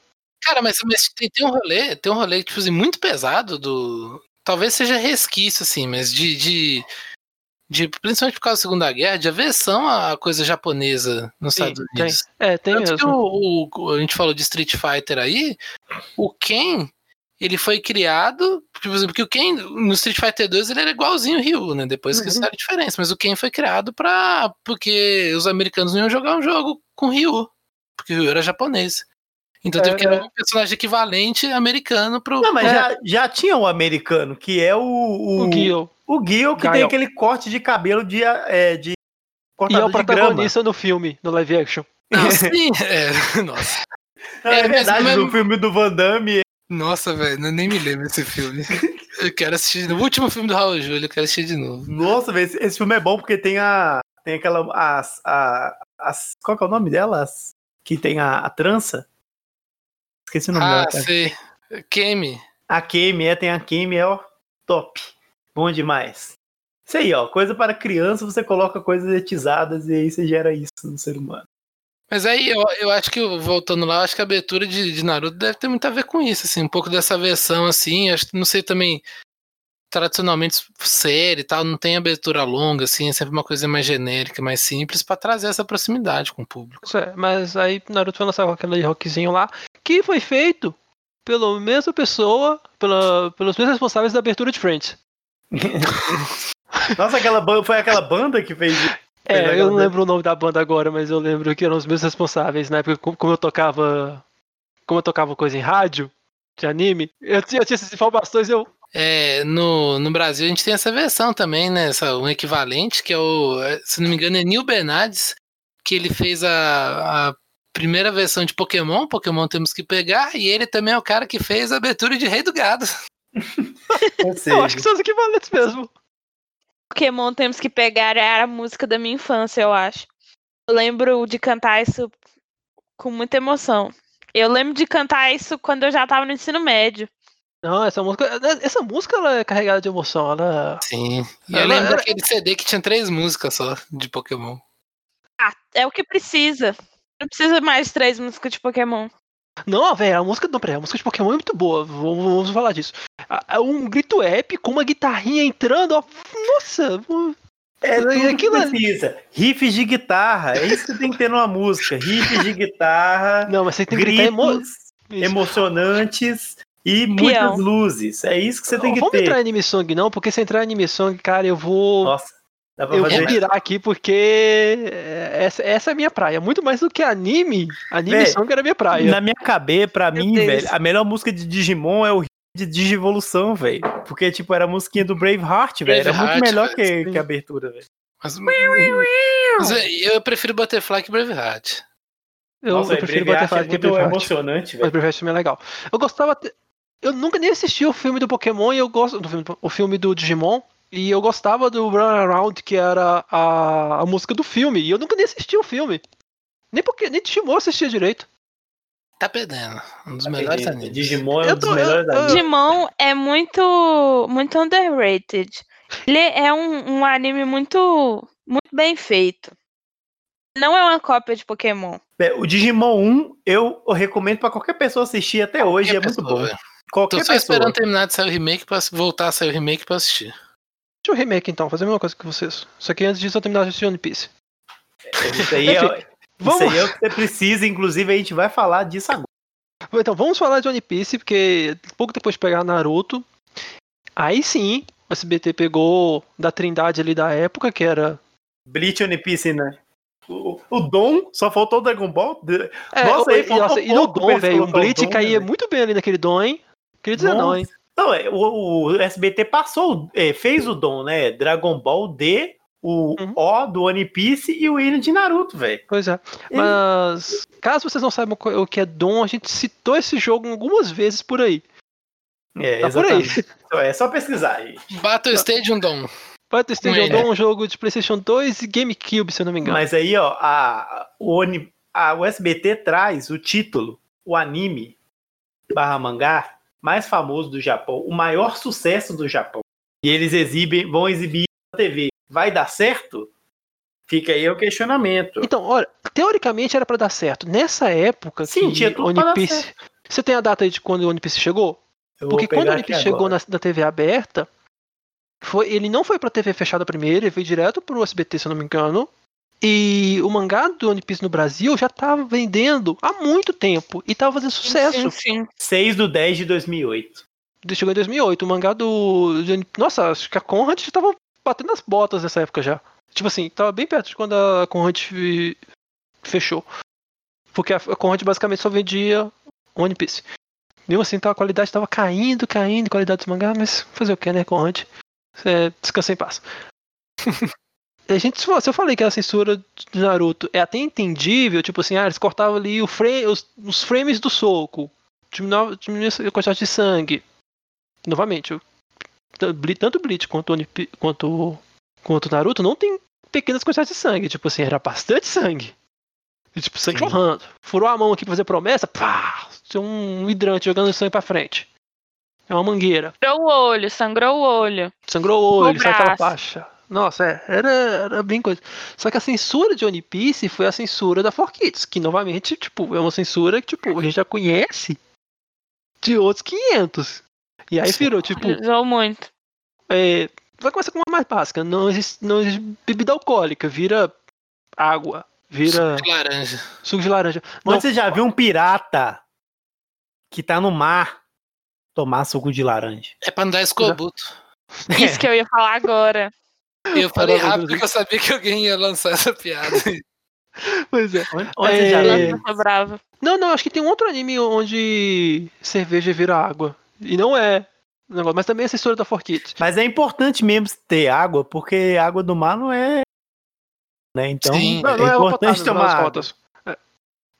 Cara, mas, mas tem, tem um rolê, tem um rolê, tipo assim, muito pesado do. Talvez seja resquício, assim, mas de. de, de- principalmente por causa da Segunda Guerra, de aversão à coisa japonesa nos Sim, Estados tem. Unidos. é, tem Tanto que o, o- a gente falou de Street Fighter aí, o Ken, ele foi criado, tipo assim, porque o Ken, no Street Fighter 2, ele era igualzinho o Ryu, né? Depois que Uhum. isso era diferença, mas o Ken foi criado pra. porque os americanos não iam jogar um jogo com Ryu, porque o Ryu era japonês. Então teve que É, criar um personagem equivalente americano pro. Não, mas É. já, já tinha o americano, que é o. O, O Gil. o Gil, que Gael. tem aquele corte de cabelo de. É, de E é o protagonista no filme, no live action. Não, sim, é, nossa. Não, é, É, verdade, mas- no filme do Van Damme. Nossa, velho, eu nem me lembro desse filme. Eu quero assistir. No último filme do Raul Júlio, eu quero assistir de novo. Nossa, velho, esse, esse filme é bom porque tem a. Tem aquela. As, a, as, qual que é o nome delas? Que tem a, a trança? Esqueci o nome Ah, dela. cara. sei. Kemi. A Kemi, é, tem a Kemi, é ó, top. Bom demais. Isso aí, ó. Coisa para criança, você coloca coisas etizadas e aí você gera isso no ser humano. Mas aí, eu, eu acho que, voltando lá, acho que a abertura de, de Naruto deve ter muito a ver com isso, assim, um pouco dessa versão, assim, acho que, não sei também, tradicionalmente, série e tal, não tem abertura longa, assim, é sempre uma coisa mais genérica, mais simples, pra trazer essa proximidade com o público. Isso é, mas aí Naruto foi lançar com aquele rockzinho lá, que foi feito pela mesma pessoa, pela, pelos mesmos responsáveis da abertura de Friends. Nossa, aquela ban- foi aquela banda que fez. É, eu não né? lembro o nome da banda agora, mas eu lembro que eram os meus responsáveis, na época, como eu tocava. Como eu tocava coisa em rádio, de anime, eu tinha, eu tinha essas informações eu. É, no, no Brasil a gente tem essa versão também, né, essa, um equivalente, que é o, é, se não me engano, é Neil Bernardes, que ele fez a, a primeira versão de Pokémon, Pokémon temos que pegar, e ele também é o cara que fez a abertura de Rei do Gado. Eu acho que são os equivalentes mesmo. Pokémon temos que pegar era a música da minha infância, eu acho. Eu lembro de cantar isso com muita emoção. Eu lembro de cantar isso quando eu já tava no ensino médio. Não, essa música. Essa música ela é carregada de emoção. Ela. Sim. E eu Ela lembro era- daquele CD que tinha três músicas só de Pokémon. Ah, é o que precisa. Não precisa mais três músicas de Pokémon. Não, velho, a música. Não, peraí, a música de Pokémon é muito boa. Vamos, vamos falar disso. Um grito épico, uma guitarrinha entrando, ó. Nossa! é tudo que aquilo é- precisa. Riffs de guitarra, é isso que tem que ter numa música. Riffs de guitarra, Não, mas você tem que gritar emo... Isso. emocionantes e Peão. muitas luzes. É isso que você tem Não que vamos ter. entrar em anime song, não, porque se entrar em anime song, cara, eu vou. Nossa, dá pra eu vou fazer. virar aqui porque é, essa, essa é a minha praia. Muito mais do que anime, anime song era minha praia. Na minha cabeça, pra Meu mim, Deus. velho, a melhor música de Digimon é o de Digivolução, velho. Porque, tipo, era a musiquinha do Braveheart, velho. Era muito melhor velho, que, que a abertura, velho. Mas, mas eu eu prefiro Butterfly que Braveheart. Eu, Nossa, eu prefiro Braveheart Butterfly é que muito Braveheart. emocionante, Mas velho. Braveheart também é legal. Eu gostava. até- Eu nunca nem assisti o filme do Pokémon e eu gosto. Do filme, o filme do Digimon. E eu gostava do Run Around, que era a, a música do filme. E eu nunca nem assisti o filme. Nem porque nem Digimon assistia direito. Tá perdendo. Um dos melhores animes. Digimon é um Eu dos tô- melhores eu-. Digimon é muito, muito underrated. Ele é um, um anime muito, muito bem feito. Não é uma cópia de Pokémon. É, O Digimon 1, eu recomendo pra qualquer pessoa assistir até hoje, é Qualquer muito pessoa, bom. velho. Qualquer Tô só pessoa. esperando terminar de sair o remake pra voltar a sair o remake pra assistir. Deixa eu remake então, fazer a mesma coisa que vocês. Só que antes disso eu terminar de assistir One Piece. Isso aí, é, isso Vamos- aí é o que você precisa, inclusive a gente vai falar disso agora. Então, vamos falar de One Piece, porque pouco depois de pegar Naruto, aí sim, o SBT pegou da trindade ali da época, que era. Bleach One Piece, né? O, o Dom, só faltou o Dragon Ball. É, Nossa, o- aí e, faltou nossa, e no Dom, velho, um o Dom, caía né, muito bem ali naquele Dom, hein? Queria dizer não, hein? Não, é, o, o SBT passou, é, fez o Dom, né? Dragon Ball D, o Uhum. O do One Piece e o William de Naruto, velho. Pois é. Mas, caso vocês não saibam qual- o que é Dom, a gente citou esse jogo algumas vezes por aí. É, Tá por aí. exatamente. É só pesquisar aí. Battle Stadium Dom. Battle Station É. Dom, um jogo de PlayStation 2 e GameCube, se eu não me engano. Mas aí, ó, a, o, Oni- a, o SBT traz o título, o anime barra mangá mais famoso do Japão, o maior sucesso do Japão. E eles exibem, vão exibir na TV. Vai dar certo? Fica aí o questionamento. Então, olha, teoricamente era pra dar certo. Nessa época Sim, que tinha tudo One Piece. Você tem a data aí de quando o One Piece chegou? Eu Porque quando o One Piece chegou na, na TV aberta, foi, ele não foi pra TV fechada primeiro, ele veio direto pro SBT, se eu não me engano. E o mangá do One Piece no Brasil já tava vendendo há muito tempo e tava fazendo sucesso. Sim, sim. 6 do 10 de 2008. Chegou em 2008. O mangá do. Nossa, acho que a Conrad já tava batendo as botas nessa época já. Tipo assim, tava bem perto de quando a Conrad fe- fechou. Porque a Conrad basicamente só vendia One Piece. Mesmo assim, então a qualidade tava caindo, caindo, a qualidade dos mangá, mas fazer o que, né, Conrad? É, descansa em paz. a gente, se eu- falei que a censura de Naruto é até entendível, tipo assim, ah, eles cortavam ali o frame, os, os frames do soco, diminuía, diminuía a quantidade de sangue. Novamente, eu- tanto Bleach quanto quanto quanto Naruto não tem pequenas quantidades de sangue, tipo assim, era bastante sangue. E, tipo, sangue Sim. jorrando. Furou a mão aqui pra fazer promessa, pá! Tinha um hidrante jogando sangue pra frente. É uma mangueira. Sangrou o olho, sangrou o olho. Sangrou o olho, No saiu aquela faixa. Nossa, é, era, era bem coisa. Só que a censura de One Piece foi a censura da 4Kids, que novamente, tipo, é uma censura que, tipo, a gente já conhece de outros 500. E aí virou, tipo, Usou muito. é, vai começar com uma mais básica. Não existe, não existe bebida alcoólica, vira água, vira Suco de laranja. suco de laranja. Mas Não, você já viu um pirata que tá no mar tomar suco de laranja? É pra não dar escorbuto. Isso que eu ia falar agora. Eu falei rápido porque eu sabia que alguém ia lançar essa piada. pois é. Onde, onde É, já Lança essa brava. Não, não, acho que tem um outro anime onde cerveja vira água. E não é. o Negócio, mas também é censura da 4Kids. Mas é importante mesmo ter água, porque água do mar não é. Né? Então Sim. Não, é não é importante potável, tomar água. É.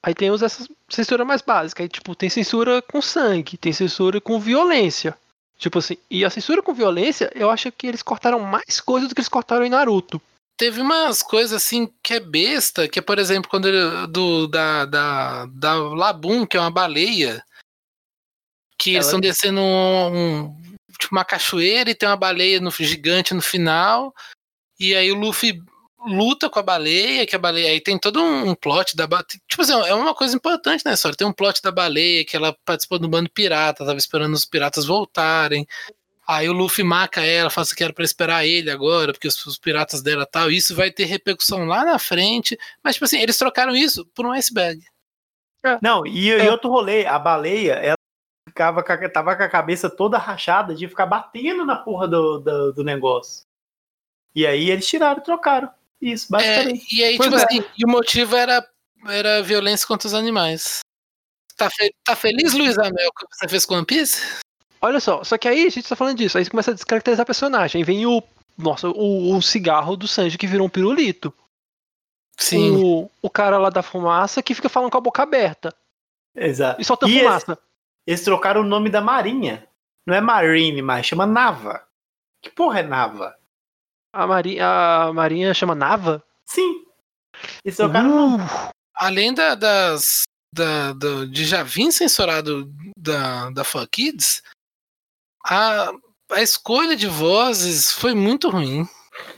Aí temos essa censura mais básica. Aí, tipo, tem censura com sangue, tem censura com violência. Tipo assim, e a censura com violência, eu acho que eles cortaram mais coisas do que eles cortaram em Naruto. Teve umas coisas assim que é besta, que é, por exemplo, quando ele, do, da, da, da Labum, que é uma baleia, que eles Ela- estão descendo um, um- tipo uma cachoeira e tem uma baleia no, gigante no final, e aí o Luffy luta com a baleia, que a baleia aí tem todo um, plot da baleia. Tipo assim, é uma coisa importante na história. Tem um plot da baleia que ela participou do bando pirata, tava esperando os piratas voltarem. Aí o Luffy marca ela, fala assim que era pra esperar ele agora, porque os, os piratas dela tal. Isso vai ter repercussão lá na frente. Mas, tipo assim, eles trocaram isso por um iceberg. Não, e, e outro rolê, a baleia, ela ficava com a, tava com a cabeça toda rachada de ficar batendo na porra do, do, do negócio. E aí eles tiraram, trocaram. Isso, É, basicamente. e aí, Pois tipo é. assim, e o motivo era, era violência contra os animais. Tá, fe- tá feliz, Luiz Amel, que você fez com One Piece? Olha só, só que aí a gente tá falando disso, aí começa a descaracterizar personagem. Aí vem o. Nossa, o, o cigarro do Sanji que virou um pirulito. Sim. O, o cara lá da fumaça que fica falando com a boca aberta. Exato. E solta E fumaça. Eles trocaram o nome da marinha. Não é Marine mais, chama Nava. Que porra é Nava? A, Mari, a Marinha chama Nava? Sim. Eles trocaram o nome. Uh, Além da, das. Da, do- de já vir censurado da, da Fun Kids, a, a escolha de vozes foi muito ruim.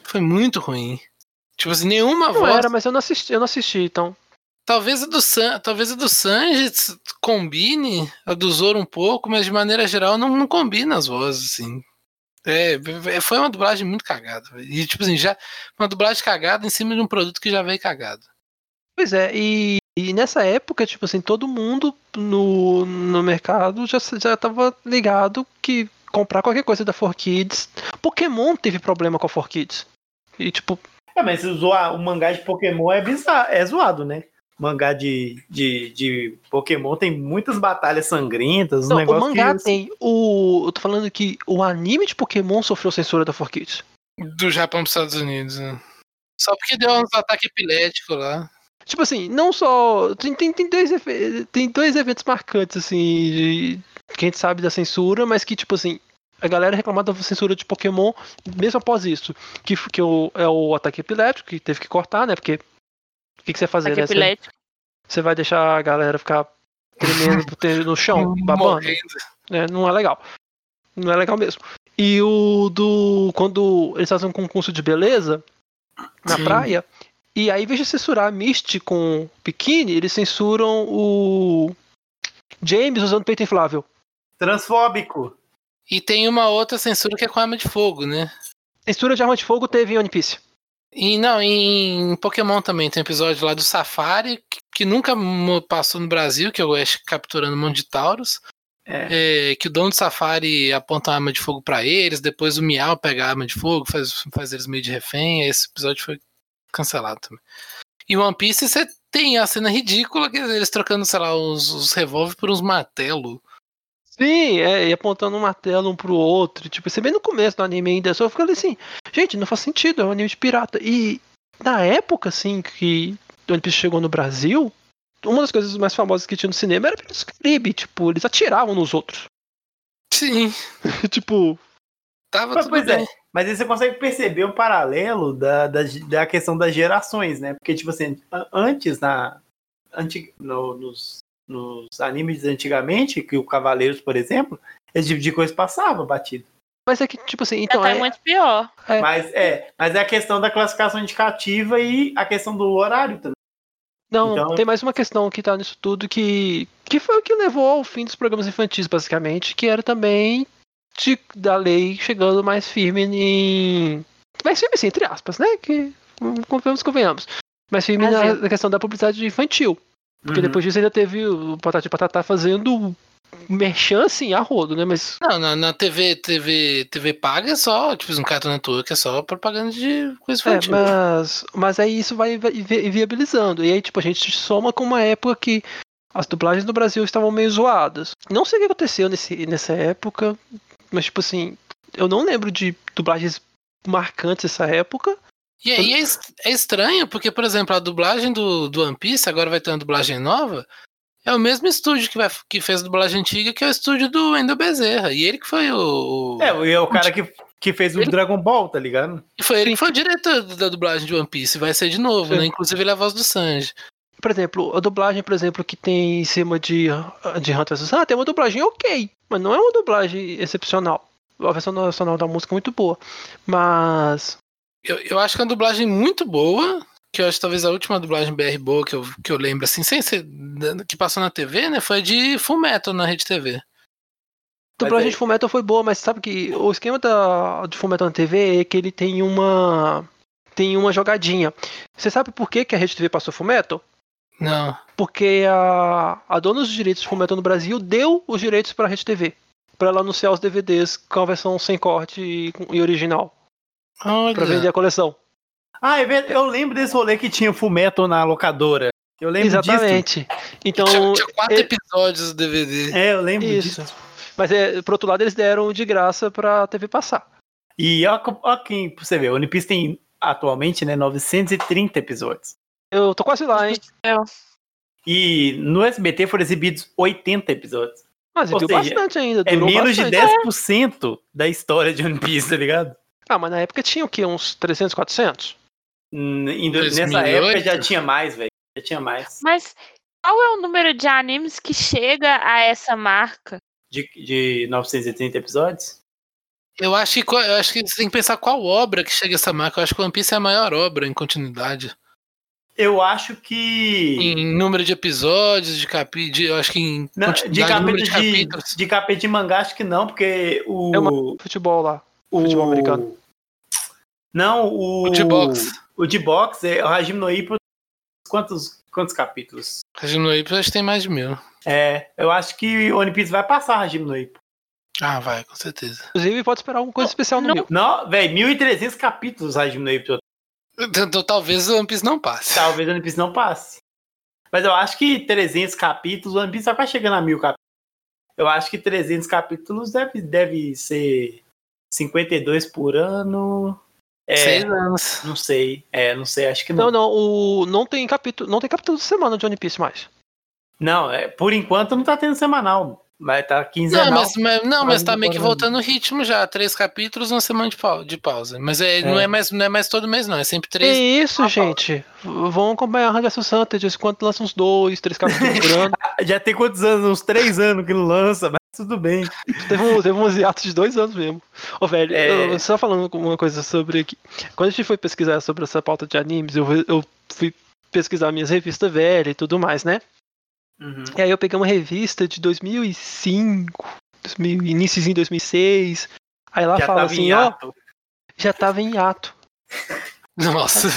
Foi muito ruim. Tipo assim, nenhuma não voz. era, mas eu não assisti, eu não assisti, então. Talvez a do San, talvez a do Sanji combine, a do Zoro um pouco, mas de maneira geral não, não combina as vozes, assim. É, é, foi uma dublagem muito cagada. E, tipo assim, já. Uma dublagem cagada em cima de um produto que já veio cagado. Pois é, e, e nessa época, tipo assim, todo mundo no, no mercado já, já tava ligado que comprar qualquer coisa da 4Kids. Pokémon teve problema com a 4Kids. E tipo, É, mas zoar, o mangá de Pokémon é bizarro, é zoado, né? O mangá de, de, de Pokémon tem muitas batalhas sangrentas, um não, o negócio mangá que... tem. O, eu tô falando que o anime de Pokémon sofreu censura da 4Kids. Do Japão para os Estados Unidos. né? Só porque deu uns ataques epiléticos lá. Tipo assim, não só. Tem, tem, tem, dois, tem dois eventos marcantes, assim, de, que a gente sabe da censura, mas que, tipo assim, a galera reclamava da censura de Pokémon mesmo após isso. Que, que o, é o ataque epilético, que teve que cortar, né? Porque. O que, que você vai fazer, Ataque né? Você, você vai deixar a galera ficar tremendo no chão, babando. Né? Não é legal. Não é legal mesmo. E o do. Quando eles fazem um concurso de beleza na Sim. praia. E aí, em vez de censurar a Misty com biquíni, eles censuram o James usando peito inflável. Transfóbico. E tem uma outra censura que é com arma de fogo, né? Censura de arma de fogo teve em One Piece. E não, em Pokémon também tem um episódio lá do Safari, que, que nunca passou no Brasil, que é o Ash capturando um monte de Tauros. É. É, que o dono do Safari aponta uma arma de fogo pra eles, depois o Miau pega a arma de fogo, faz, faz eles meio de refém, esse episódio foi cancelado também. E One Piece você tem a cena ridícula, que eles trocando, sei lá, os, os revólver por uns martelos. Sim, é, e apontando um martelo um pro outro. Tipo, você bem no começo do anime ainda. Só ficando assim, gente, não faz sentido, é um anime de pirata. E na época, assim, que One Piece chegou no Brasil, uma das coisas mais famosas que tinha no cinema era do Caribe. Tipo, eles atiravam nos outros. Sim, tipo, tava Mas, tudo pois bem. é, mas aí você consegue perceber um paralelo da, da, da questão das gerações, né? Porque, tipo assim, antes, na, anti, no- nos, nos animes antigamente, que o Cavaleiros, por exemplo, esse tipo de coisa passava batido. mas é que, tipo assim, então Até é, muito pior. É. Mas é, mas é a questão da classificação indicativa e a questão do horário também. Não, Então- tem mais uma questão que tá nisso tudo que. que foi o que levou ao fim dos programas infantis, basicamente, que era também de, da lei chegando mais firme em. Mais firme assim, entre aspas, né? Que convenhamos, convenhamos. Mais firme na, Brasil. na questão da publicidade infantil. Porque Uhum. depois disso ainda teve o Patati Patatá fazendo merchan assim, a rodo, né? Mas. Não, na, na TV, TV, TV paga é só, tipo, um Cartoon Network é só propaganda de coisa É, infantil. mas, mas aí isso vai vi- vi- viabilizando. E aí, tipo, a gente soma com uma época que as dublagens no Brasil estavam meio zoadas. Não sei o que aconteceu nesse, nessa época, mas, tipo assim, eu não lembro de dublagens marcantes dessa época. E aí é, é estranho, porque, por exemplo, a dublagem do, do One Piece, agora vai ter uma dublagem nova, é o mesmo estúdio que, vai, que fez a dublagem antiga, que é o estúdio do Wendel Bezerra. E ele que foi o. o- É, e é o cara que, que fez o Ele- Dragon Ball, tá ligado? e foi ele que foi o diretor da dublagem de One Piece. Vai ser de novo, Sim. né? Inclusive ele é a voz do Sanji. Por exemplo, a dublagem, por exemplo, que tem em cima de, de Hunter x Hunter, é uma dublagem ok, mas não é uma dublagem excepcional. A versão nacional da música é muito boa. Mas. Eu, eu acho que é uma dublagem muito boa, que eu acho talvez a última dublagem BR boa que eu, que eu lembro, assim, sem ser. que passou na TV, né? Foi a de Full Metal na Rede TV. A dublagem aí- de Fullmetal foi boa, mas sabe que o esquema da, de Fullmetal na TV é que ele tem uma. Tem uma jogadinha. Você sabe por que, que a Rede TV passou Fullmetal? Não. Porque a, a dona dos direitos de Fullmetal no Brasil deu os direitos para a Rede TV. Pra ela anunciar os DVDs com a versão sem corte e, e original. Olha. Pra vender a coleção. Ah, é. Eu lembro desse rolê que tinha Fumeto na locadora. Eu lembro disso. Exatamente. Então. tinha, tinha quatro é- episódios do DVD. É, eu lembro Isso. disso. Mas é, por outro lado, eles deram de graça pra TV passar. E ó, ó quem, pra você ver, o One Piece tem atualmente, né, 930 episódios. Eu tô quase lá, hein? E no SBT foram exibidos 80 episódios. Mas Ou viu seja, bastante ainda. É menos de bastante. 10% da história de One Piece, tá ligado? Ah, mas na época tinha o quê? Uns 300, 400? Hum, em do- 2008? Nessa época já tinha mais, velho. Já tinha mais. Mas qual é o número de animes que chega a essa marca? De, de 930 episódios? Eu acho, que, eu acho que você tem que pensar qual obra que chega a essa marca. Eu acho que One Piece é a maior obra em continuidade. Eu acho que. Em número de episódios, de capítulos. Eu acho que em Não, de capítulo de, capítulos. de capítulo de mangá, acho que não, porque o. É uma- Futebol lá. O futebol americano. Não, o. O de box. O de box é o Hajime no Ippo. Quantos, quantos capítulos? Hajime no Ippo, acho que tem mais de mil. É, eu acho que One Piece vai passar Hajime no Ippo. Ah, vai, com certeza. Inclusive, pode esperar alguma coisa especial no não- meu. Não, velho, 1.300 capítulos Hajime no Ippo. Então, talvez o One Piece não passe. Talvez One Piece não passe. Mas eu acho que 300 capítulos, One Piece vai quase chegando a mil capítulos. Eu acho que 300 capítulos deve, deve ser 52 por ano. É, Seis anos. não sei. É, não sei, acho que Não, não. não, o... não tem capítulo. Não tem capítulo de semana de One Piece mais. Não, é, por enquanto não tá tendo semanal. Vai estar tá quinzenal. Não, mas, mas- não, mas Mas tá meio que voltando o ritmo já. Três capítulos, uma semana de, pau- de pausa. Mas é, Não, é mais, não é mais todo mês, não. É sempre Que três. isso, Ah, gente. V- Vão acompanhar a vs Hunter. De vez em quando lança uns dois, três capítulos por ano. Já tem quantos anos? Uns três anos que não lança, mas tudo bem. Teve, um, teve uns hiatos de dois anos mesmo. Ô, velho, É. eu- só falando uma coisa sobre aqui. Quando a gente foi pesquisar sobre essa pauta de animes, eu, eu fui pesquisar minhas revistas velhas e tudo mais, né? E aí eu peguei uma revista de 2005, 2000, iníciozinho de 2006. Aí lá Já fala assim, em ó, ato. já tava em hiato. Nossa.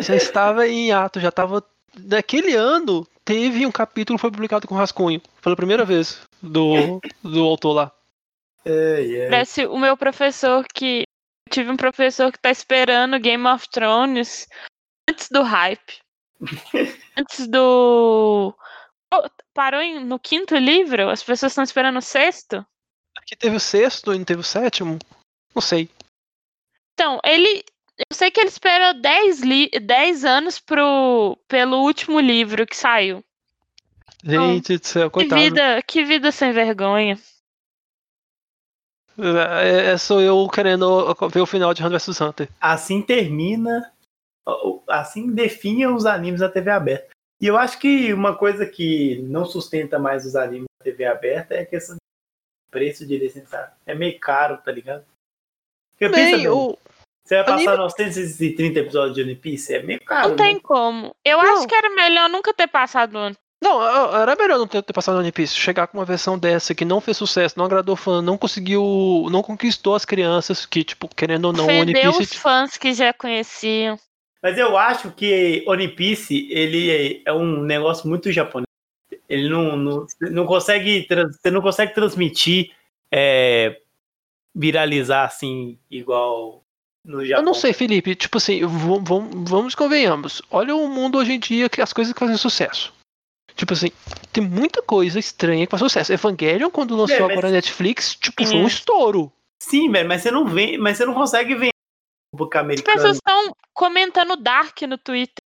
Já estava em hiato, já tava. Naquele ano, teve um capítulo que foi publicado com rascunho. Pela primeira vez do, do autor lá. É, é. Parece o meu professor que. eu Tive um professor que tá esperando Game of Thrones antes do hype. antes do. Oh, parou em- no quinto livro? As pessoas estão esperando o sexto? Aqui teve o sexto e não teve o sétimo? Não sei. Então, ele. Eu sei que ele esperou 10, li 10 anos pro, pelo último livro que saiu. Gente do céu, Que coitado. vida, que vida sem vergonha. É, é, sou eu querendo ver o final de Hunter vs Hunter. Assim termina. Assim define os animes da TV aberta. E eu acho que uma coisa que não sustenta mais os animes da TV aberta é a questão de preço de licenciado. É meio caro, tá ligado? Pensa Bem, bem, o, você vai passar anime- 930 episódios de One Piece? É meio caro. Não tem né? como. Eu Não. acho que era melhor nunca ter passado ano. Não, era melhor não ter, ter passado no One Piece. Chegar com uma versão dessa que não fez sucesso, não agradou fã, não conseguiu. não conquistou as crianças que, tipo, querendo ou não, o One Ofendeu Piece. os fãs que já conheciam. Mas eu acho que One Piece, ele é um negócio muito japonês. Ele não, não, não consegue, trans- você não consegue transmitir, é, viralizar assim, igual no Japão. Eu não sei, Felipe, tipo assim, vamos, convenhamos. Olha o mundo hoje em dia que as coisas que fazem sucesso. Tipo assim, tem muita coisa estranha que faz sucesso. Evangelion, quando lançou É, mas- agora a Netflix, tipo, foi um estouro. Sim, velho, mas você não vê, mas você não consegue ver público As americano. pessoas estão comentando Dark no Twitter.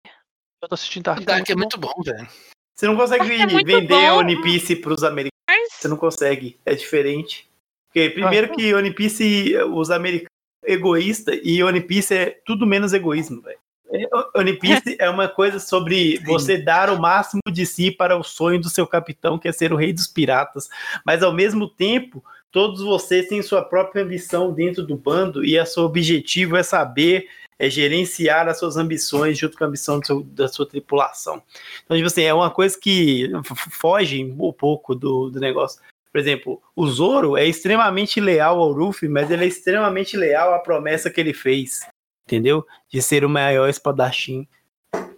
Eu tô assistindo Dark. Dark é bom. muito bom, velho. Você não consegue É vender bom. One Piece pros americanos. Mas Você não consegue. É diferente. Porque, primeiro, Ah. que One Piece, os americanos são egoístas e One Piece é tudo menos egoísmo, velho. É, One Piece é uma coisa sobre você dar o máximo de si para o sonho do seu capitão, que é ser o rei dos piratas. Mas, ao mesmo tempo, todos vocês têm sua própria ambição dentro do bando e o seu objetivo é saber é gerenciar as suas ambições junto com a ambição seu- da sua tripulação. Então, tipo assim, é uma coisa que foge um pouco do, do negócio. Por exemplo, o Zoro é extremamente leal ao Luffy, mas ele é extremamente leal à promessa que ele fez, entendeu? De ser o maior espadachim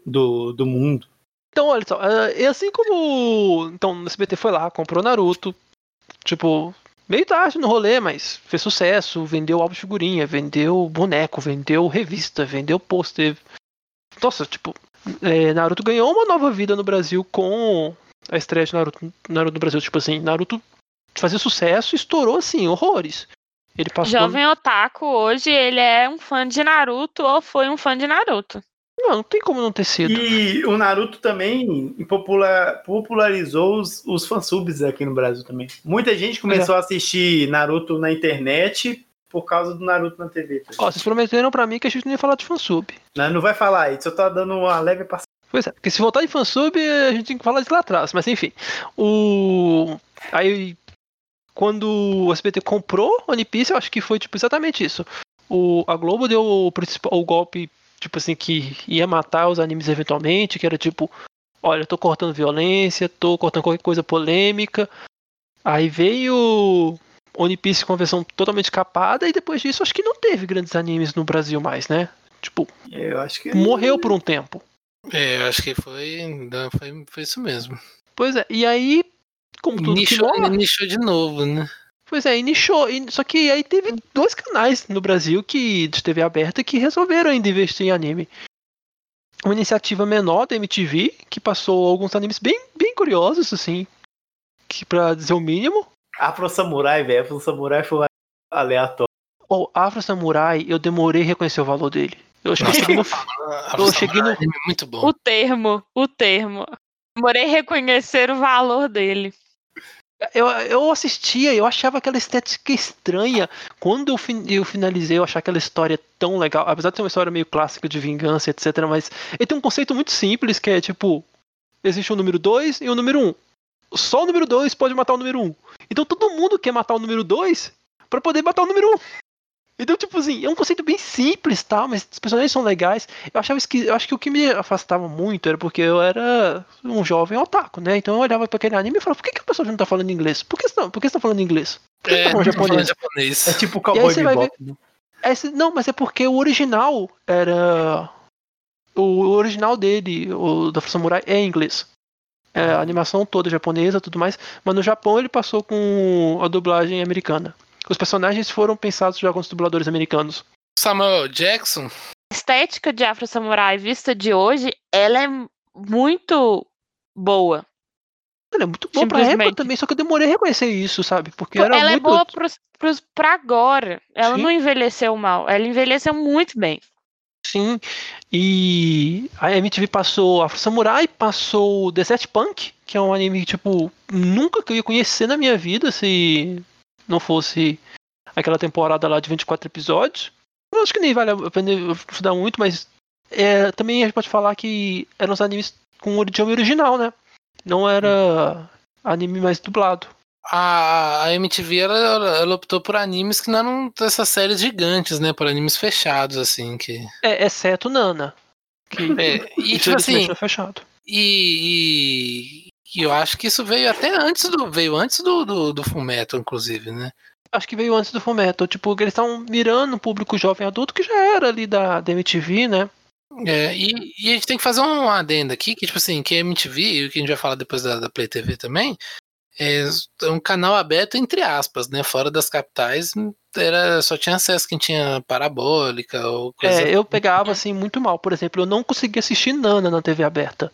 do, do mundo. Então, olha só, é é assim como. Então, o SBT foi lá, comprou Naruto. Tipo, meio tarde no rolê, mas fez sucesso. Vendeu álbum de figurinha, vendeu boneco, vendeu revista, vendeu pôster. Nossa, tipo, é, Naruto ganhou uma nova vida no Brasil com a estreia de Naruto, Naruto no Brasil. Tipo assim, Naruto fazia sucesso e estourou assim, horrores. Ele passou. Jovem Otaku hoje, ele é um fã de Naruto ou foi um fã de Naruto. Não, não tem como não ter sido. E o Naruto também popula- popularizou os, os fansubs aqui no Brasil também. Muita gente começou a assistir Naruto na internet por causa do Naruto na TV. tá? Ó, vocês prometeram pra mim que a gente não ia falar de fansub. Não, não vai falar aí, só tá dando uma leve passada. Pois é, porque se voltar em fansub, a gente tem que falar de lá atrás, mas enfim. O. Aí. Quando o SBT comprou One Piece, eu acho que foi tipo exatamente isso. O, a Globo deu o, principal, o golpe, tipo assim, que ia matar os animes eventualmente, que era tipo, olha, eu tô cortando violência, tô cortando qualquer coisa polêmica. Aí veio One Piece com a versão totalmente capada, e depois disso acho que não teve grandes animes no Brasil mais, né? Tipo, Eu acho que. morreu por um tempo. É, eu acho que foi, foi, foi isso mesmo. Pois é, e aí, como tudo que Nichou, morre, nichou de novo, né? pois é, e nichou. E- Só que aí teve dois canais no Brasil que de TV aberta que resolveram ainda investir em anime. Uma iniciativa menor da MTV, que passou alguns animes bem, bem curiosos, assim, que pra dizer o mínimo. Afro Samurai, velho. Afro Samurai foi aleatório. O Afro Samurai, eu demorei a reconhecer o valor dele. Eu acho que eu cheguei no, eu cheguei no, Anime muito bom. O termo, o termo. Demorei a reconhecer o valor dele. Eu, eu assistia, eu achava aquela estética estranha. Quando eu, fin- eu finalizei, eu achava aquela história tão legal. Apesar de ser uma história meio clássica de vingança, etc. Mas ele tem um conceito muito simples que é tipo: existe o número 2 e o número 1. Um. Só o número 2 pode matar o número 1. Um. Então todo mundo quer matar o número 2 pra poder matar o número 1. Um. Então, tipo assim, é um conceito bem simples, tá? Mas os personagens são legais. Eu achava que eu acho que o que me afastava muito era porque eu era um jovem otaku, né? Então eu olhava pra aquele anime e falava, por que, que a pessoa não tá falando inglês? Por que não, por que você tá falando inglês? Por que você É, tá falando japonês? japonês. É tipo o Cowboy aí você vai Bebop. né? É, se- não, mas é porque o original era. O original dele, o da Samurai, é inglês. É, a animação toda é japonesa tudo mais. Mas no Japão ele passou com a dublagem americana. Os personagens foram pensados já com os dubladores americanos. Samuel Jackson, A estética de Afro Samurai vista de hoje, ela é muito boa. Ela é muito boa pra época também, só que eu demorei a reconhecer isso, sabe? Porque era ela é muito. boa pros, pros, pra agora. Ela Sim. não envelheceu mal. Ela envelheceu muito bem. Sim. E a MTV passou Afro Samurai, passou Desert Punk, que é um anime que, tipo, nunca que eu ia conhecer na minha vida se não fosse aquela temporada lá de 24 episódios. Eu acho que nem vale a pena estudar muito, mas é, também a gente pode falar que eram os animes com o idioma original, né? Não era anime mais dublado. a, a MTV ela, ela- optou por animes que não eram dessas séries gigantes, né? Por animes fechados, assim. Que, É, exceto Nana. Que é, e tipo assim, fechado. e, e- eu acho que isso veio até antes do. Veio antes do, do, do Fullmetal, inclusive, né? Acho que veio antes do Fullmetal. Tipo, eles estavam mirando o público jovem adulto que já era ali da, da MTV, né? É, e, e a gente tem que fazer um adendo aqui, que tipo assim, que a MTV, e o que a gente vai falar depois da, da Play TV também, é um canal aberto entre aspas, né? Fora das capitais, era, só tinha acesso quem tinha parabólica ou coisa. É, eu pegava assim muito mal. Por exemplo, eu não conseguia assistir Nana na TV aberta.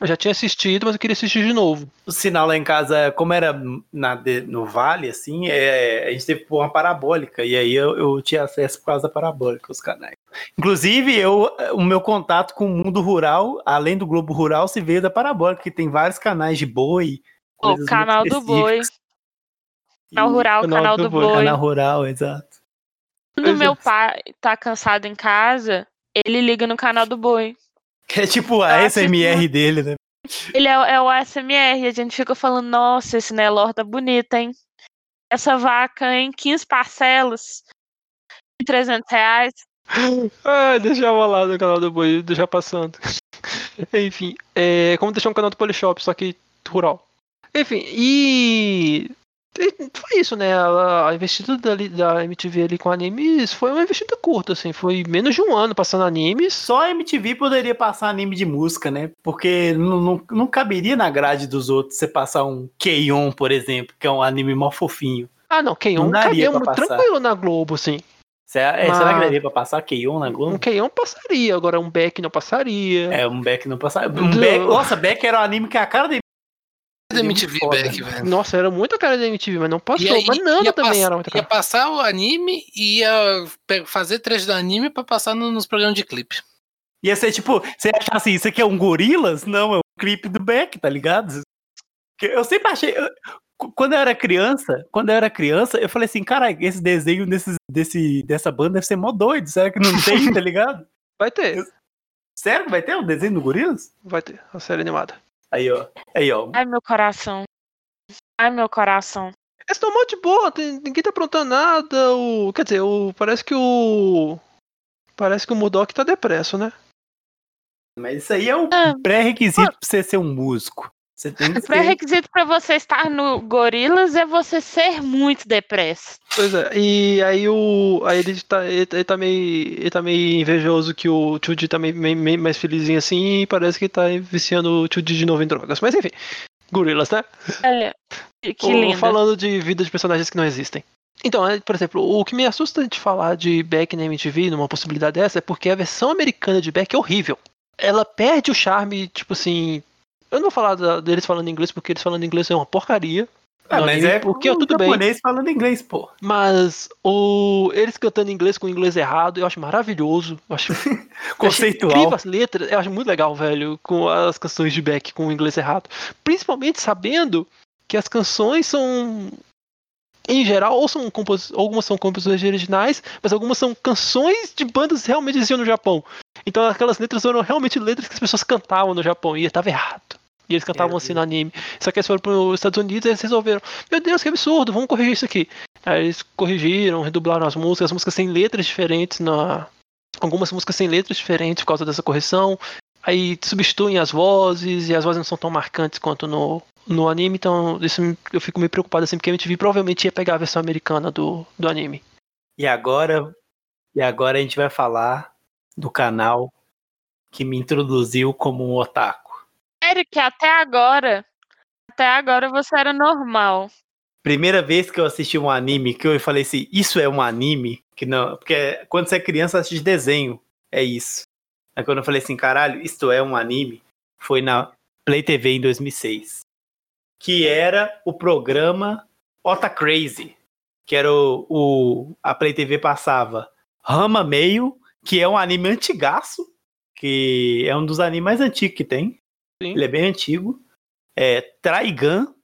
Eu já tinha assistido, mas eu queria assistir de novo. O sinal lá em casa, como era na, de- no vale, assim, é, a gente teve uma parabólica. E aí eu, eu tinha acesso por causa da parabólica, os canais. Inclusive, eu, o meu contato com o mundo rural, além do Globo Rural, se veio da parabólica, que tem vários canais de boi. O canal do boi. Canal rural, Canal canal do do boi. boi. Canal rural, exato. Quando Pois é. meu pai tá cansado em casa, ele liga no canal do boi. Que é tipo a Eu SMR dele, né? Ele é, o- é o ASMR, e a gente fica falando, nossa, esse Nelor tá bonito, hein? Essa vaca em 15 parcelas, de 300 reais. Ah, deixava lá no canal do Boi, deixar passando. Enfim, é como deixar um canal do Polishop, só que rural. Enfim, e. Foi isso, né? A, a investida dali- da MTV ali com animes foi uma investida curta, assim. Foi menos de um ano passando animes. Só a MTV poderia passar anime de música, né? Porque não, não, não caberia na grade dos outros você passar um Keion, por exemplo, que é um anime mó fofinho. Ah, não, Keion passar. tranquilo na Globo, assim. Será, é, Mas- será que daria pra passar Keion na Um Globo? Keion passaria, agora um Beck não passaria. É, um Beck não passaria. Um Beck, nossa, Beck era um anime que a cara dele. Da MTV Foda. Back, velho. Nossa, era muito a cara da MTV, mas não passou. Aí, mas Nanda ia também era muito Ia cara. passar o anime e ia fazer trecho do anime pra passar no- nos programas de clipe. Ia ser tipo, você achar assim, isso aqui é um gorilas? Não, é um clipe do Beck, tá ligado? Eu sempre achei. eu- quando eu era criança, quando eu era criança, eu falei assim, cara, esse desenho desse, desse, dessa banda deve ser mó doido. Será que não tem, tá ligado? Vai ter, Sério que vai ter um desenho do Gorilas? vai ter, a série animada. Aí, ó. Aí, ó. Ai, meu coração. Ai, meu coração. Eles estão mó de boa, ninguém tá aprontando nada. O, quer dizer, o, parece que o. Parece que o Murdoch tá depresso, né? Mas isso aí é o Ah. pré-requisito pra você ser um músico. Você tem que O pré-requisito pra você estar no Gorilas é você ser muito depresso. Pois é, e aí o. Aí ele tá, ele, ele tá meio. Ele tá meio invejoso que o Chuji tá meio, meio- meio mais felizinho assim e parece que tá viciando o Chuji de novo em drogas. Mas enfim, gorilas, né? Olha, que lindo. Falando de vida de personagens que não existem. Então, é, por exemplo, o que me assusta de falar de Beck na MTV, numa possibilidade dessa, é porque a versão americana de Beck é horrível. Ela perde o charme, tipo assim. Eu não vou falar da- deles falando inglês, porque eles falando inglês é uma porcaria. Ah, mas anime, é porque um tudo bem. japonês falando inglês, pô. Mas o eles cantando inglês com inglês errado, eu acho maravilhoso. Eu acho Conceitual. Eu acho as letras, eu acho muito legal, velho, com as canções de Beck com inglês errado. Principalmente sabendo que as canções são, em geral, ou são algumas são composições originais, mas algumas são canções de bandas que realmente existiam no Japão. Então aquelas letras eram realmente letras que as pessoas cantavam no Japão e estava errado. E eles cantavam Meu assim no anime. Só que eles foram para os Estados Unidos e eles resolveram: Meu Deus, que absurdo, vamos corrigir isso aqui. Aí eles corrigiram, redublaram as músicas, as músicas têm letras diferentes na, algumas músicas sem letras diferentes por causa dessa correção. Aí substituem as vozes e as vozes não são tão marcantes quanto no, no anime, então isso eu fico meio preocupado assim, porque a MTV provavelmente ia pegar a versão americana do, do anime. E agora, e agora a gente vai falar do canal que me introduziu como um otaku. Sério que até agora, até agora você era normal. Primeira vez que eu assisti um anime que eu falei assim, isso é um anime? Que não, porque quando você é criança assiste desenho, é isso. Aí quando eu falei assim, caralho, isto é um anime, foi na Play TV em 2006. Que era o programa Ota Crazy, que era o, o a Play TV passava Rama Meio, que é um anime antigaço, que é um dos animes mais antigos que tem. Sim. Ele é bem antigo. É Trigun,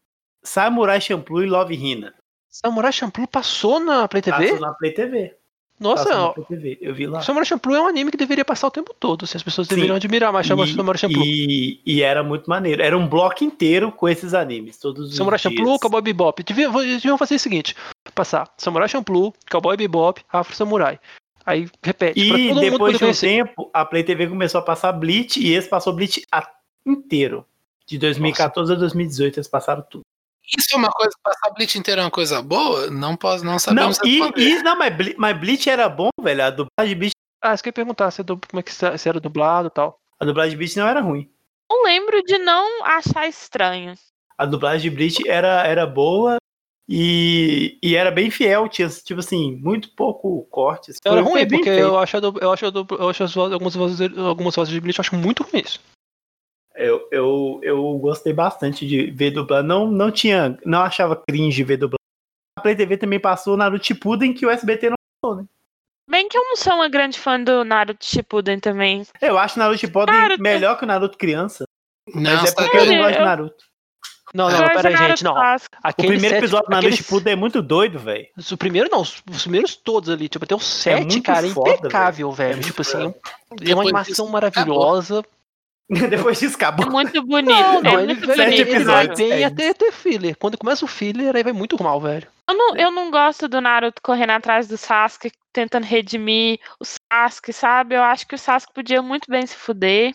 Samurai Champloo e Love Hina. Samurai Champloo passou na Play TV? Passou na Play TV. Nossa, ó, TV. Eu vi lá. Samurai Champloo é um anime que deveria passar o tempo todo, assim, as pessoas Sim. deveriam admirar mais Samurai Samurai Champloo. E, e era muito maneiro. Era um bloco inteiro com esses animes. Todos os Samurai dias. Champloo, Cowboy Bebop. Deviam, deviam fazer o seguinte: passar Samurai Champloo, Cowboy Bebop, Afro Samurai. Aí repete, E depois de um conhecer. tempo, a Play TV começou a passar Bleach e esse passou Bleach a- inteiro. De 2014 a 2018 eles passaram tudo. Isso é uma coisa, passar Bleach inteiro é uma coisa boa? Não posso, não Não, sabemos e, responder. e- não mas, mas Bleach era bom, velho. A dublagem de Bleach, Ah, isso que eu ia perguntar, se, é como é que se era dublado e tal. a dublagem de Bleach não era ruim. Não lembro de não achar estranho. A dublagem de Bleach era, era boa e, e era bem fiel. Tinha, tipo assim, muito pouco cortes. Era Foi- ruim, foi bem porque feito. eu acho, a du- eu acho, a du- eu acho as vozes- algumas, vozes, algumas vozes de Bleach eu acho muito ruins. Eu, eu, eu gostei bastante de ver dublado. Não, não tinha. Não achava cringe ver dublado. A Play TV também passou Naruto Shippuden que o SBT não passou, né? Bem que eu não sou uma grande fã do Naruto Shippuden também. Eu acho Naruto Shippuden Naruto- melhor que o Naruto criança. Não, Mas é porque eu não gosto de Naruto. Não, não, pera aí, gente, não. clássico. O Aquele primeiro sete- episódio do Naruto aquele- Shippuden é muito doido, velho. O primeiro não, os, os primeiros todos ali, tipo, tem um sete, muito cara, foda, impecável, velho. É tipo assim, é uma animação maravilhosa. Depois disso É acabou. muito bonito. Não, não, é ele, muito ele, bonito. ele vai episódios, bem é até ter filler. Quando começa o filler, aí vai muito mal, velho. Eu não, eu não gosto do Naruto correndo atrás do Sasuke, tentando redimir o Sasuke, sabe? Eu acho que o Sasuke podia muito bem se fuder.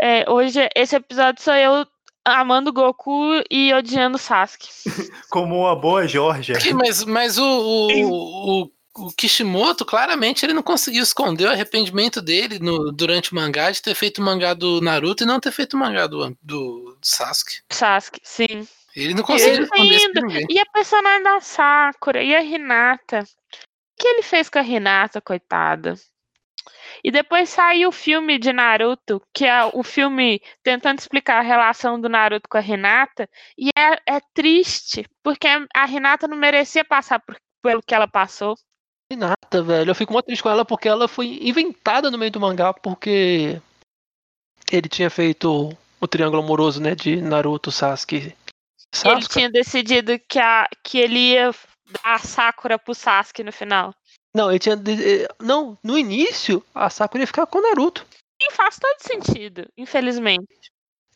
É, hoje, esse episódio sou eu amando o Goku e odiando o Sasuke. Como uma boa Georgia. Mas, mas o, o, o, o Kishimoto, claramente, ele não conseguiu esconder o arrependimento dele no, durante o mangá de ter feito o mangá do Naruto e não ter feito o mangá do, do Sasuke. Sasuke, sim. Ele não conseguiu Ele esconder isso. E a personagem da Sakura e a Hinata. O que ele fez com a Hinata, coitada? E depois saiu o filme de Naruto, que é o filme tentando explicar a relação do Naruto com a Hinata. E é, é triste, porque a Hinata não merecia passar por- pelo que ela passou. Renata, velho. Eu fico muito triste com ela porque ela foi inventada no meio do mangá porque ele tinha feito o triângulo amoroso, né, de Naruto, Sasuke. Ele Sasuke? tinha decidido que, a, que ele ia dar a Sakura pro Sasuke no final. Não, ele tinha. eh, Não, no início, a Sakura ia ficar com o Naruto. E faz todo sentido, infelizmente.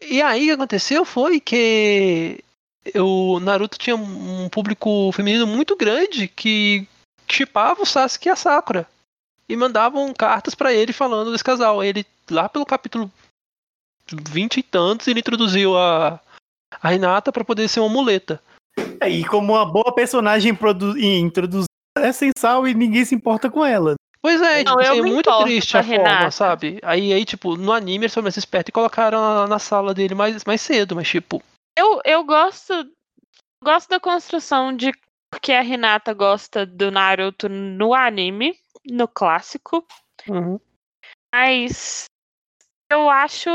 E aí o que aconteceu foi que o Naruto tinha um público feminino muito grande que chipava o Sasuke e a Sakura. E mandavam cartas pra ele falando desse casal. Ele, lá pelo capítulo 20 e tantos, ele introduziu a, a Hinata pra poder ser uma muleta. É, E como uma boa personagem produ- e introduzida é sem sal e ninguém se importa com ela. Pois é, Não, tipo, assim, é muito triste a a forma, Renata. sabe? Aí, aí, tipo, no anime eles foram mais espertos e colocaram na, na sala dele mais, mais cedo, mas tipo. Eu, eu gosto gosto da construção de porque a Renata gosta do Naruto no anime, no clássico, mas eu acho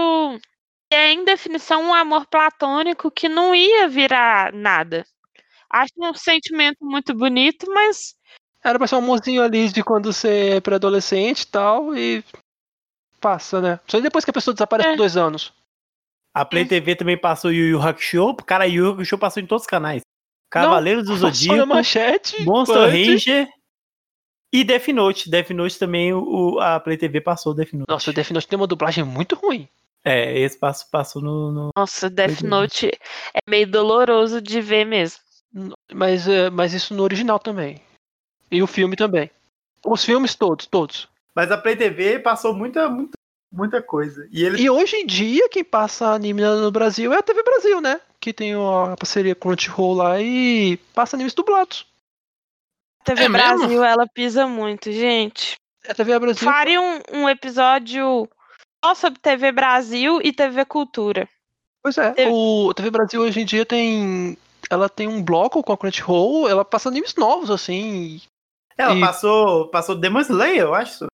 que é em definição um amor platônico que não ia virar nada. Acho um sentimento muito bonito, mas Era pra ser um amorzinho ali de quando você é pré-adolescente e tal, e passa, né? Só depois que a pessoa desaparece É. por dois anos. A Play TV também passou Yu Yu Hakusho. Cara, Yu Yu Hakusho passou em todos os canais. Cavaleiros do Só na Zodíaco, manchete. Monster Punch. Ranger e Death Note. Death Note também, o, a Play TV passou Death Note. Nossa, o Death Note tem uma dublagem muito ruim. É, esse passo passou no, no- nossa, Death. Note é meio doloroso de ver mesmo. Mas, é, mas isso no original também. E o filme também. Os filmes todos, todos. Mas a Play TV passou muita, muita, muita coisa. E ele E hoje em dia, quem passa anime no Brasil é a TV Brasil, né? Que tem a parceria com o Crunchyroll lá e passa animes dublados. TV É mesmo? Brasil, ela pisa muito, gente. É a TV Brasil. Faria um, um episódio só sobre TV Brasil e TV Cultura. Pois é, Teve- o a TV Brasil hoje em dia tem. Ela tem um bloco com a Crunchyroll, ela passa animes novos, assim. ela e- passou, passou Demon Slayer, eu acho.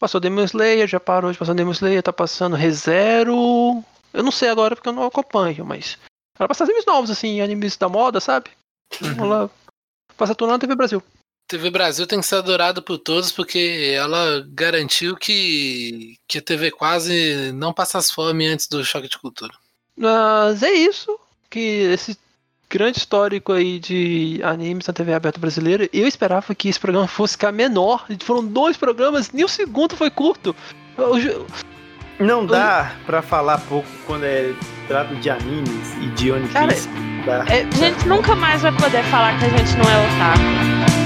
Passou Demon Slayer, já parou de passar Demon Slayer, tá passando ReZero. Eu não sei agora porque eu não acompanho, mas. Ela passa animes novos, assim, animes da moda, sabe? Ela passa tudo lá na TV Brasil. TV Brasil tem que ser adorada por todos porque ela garantiu que, que a TV quase não passasse fome antes do choque de cultura. Mas é isso. Que esse grande histórico aí de animes na TV aberta brasileira. Eu esperava que esse programa fosse ficar menor. Foram dois programas, nem o segundo foi curto. Eu ju- Não dá pra falar pouco quando é trata de animes e de One Cara, Piece. É, A gente nunca mais vai poder falar que a gente não é otaku.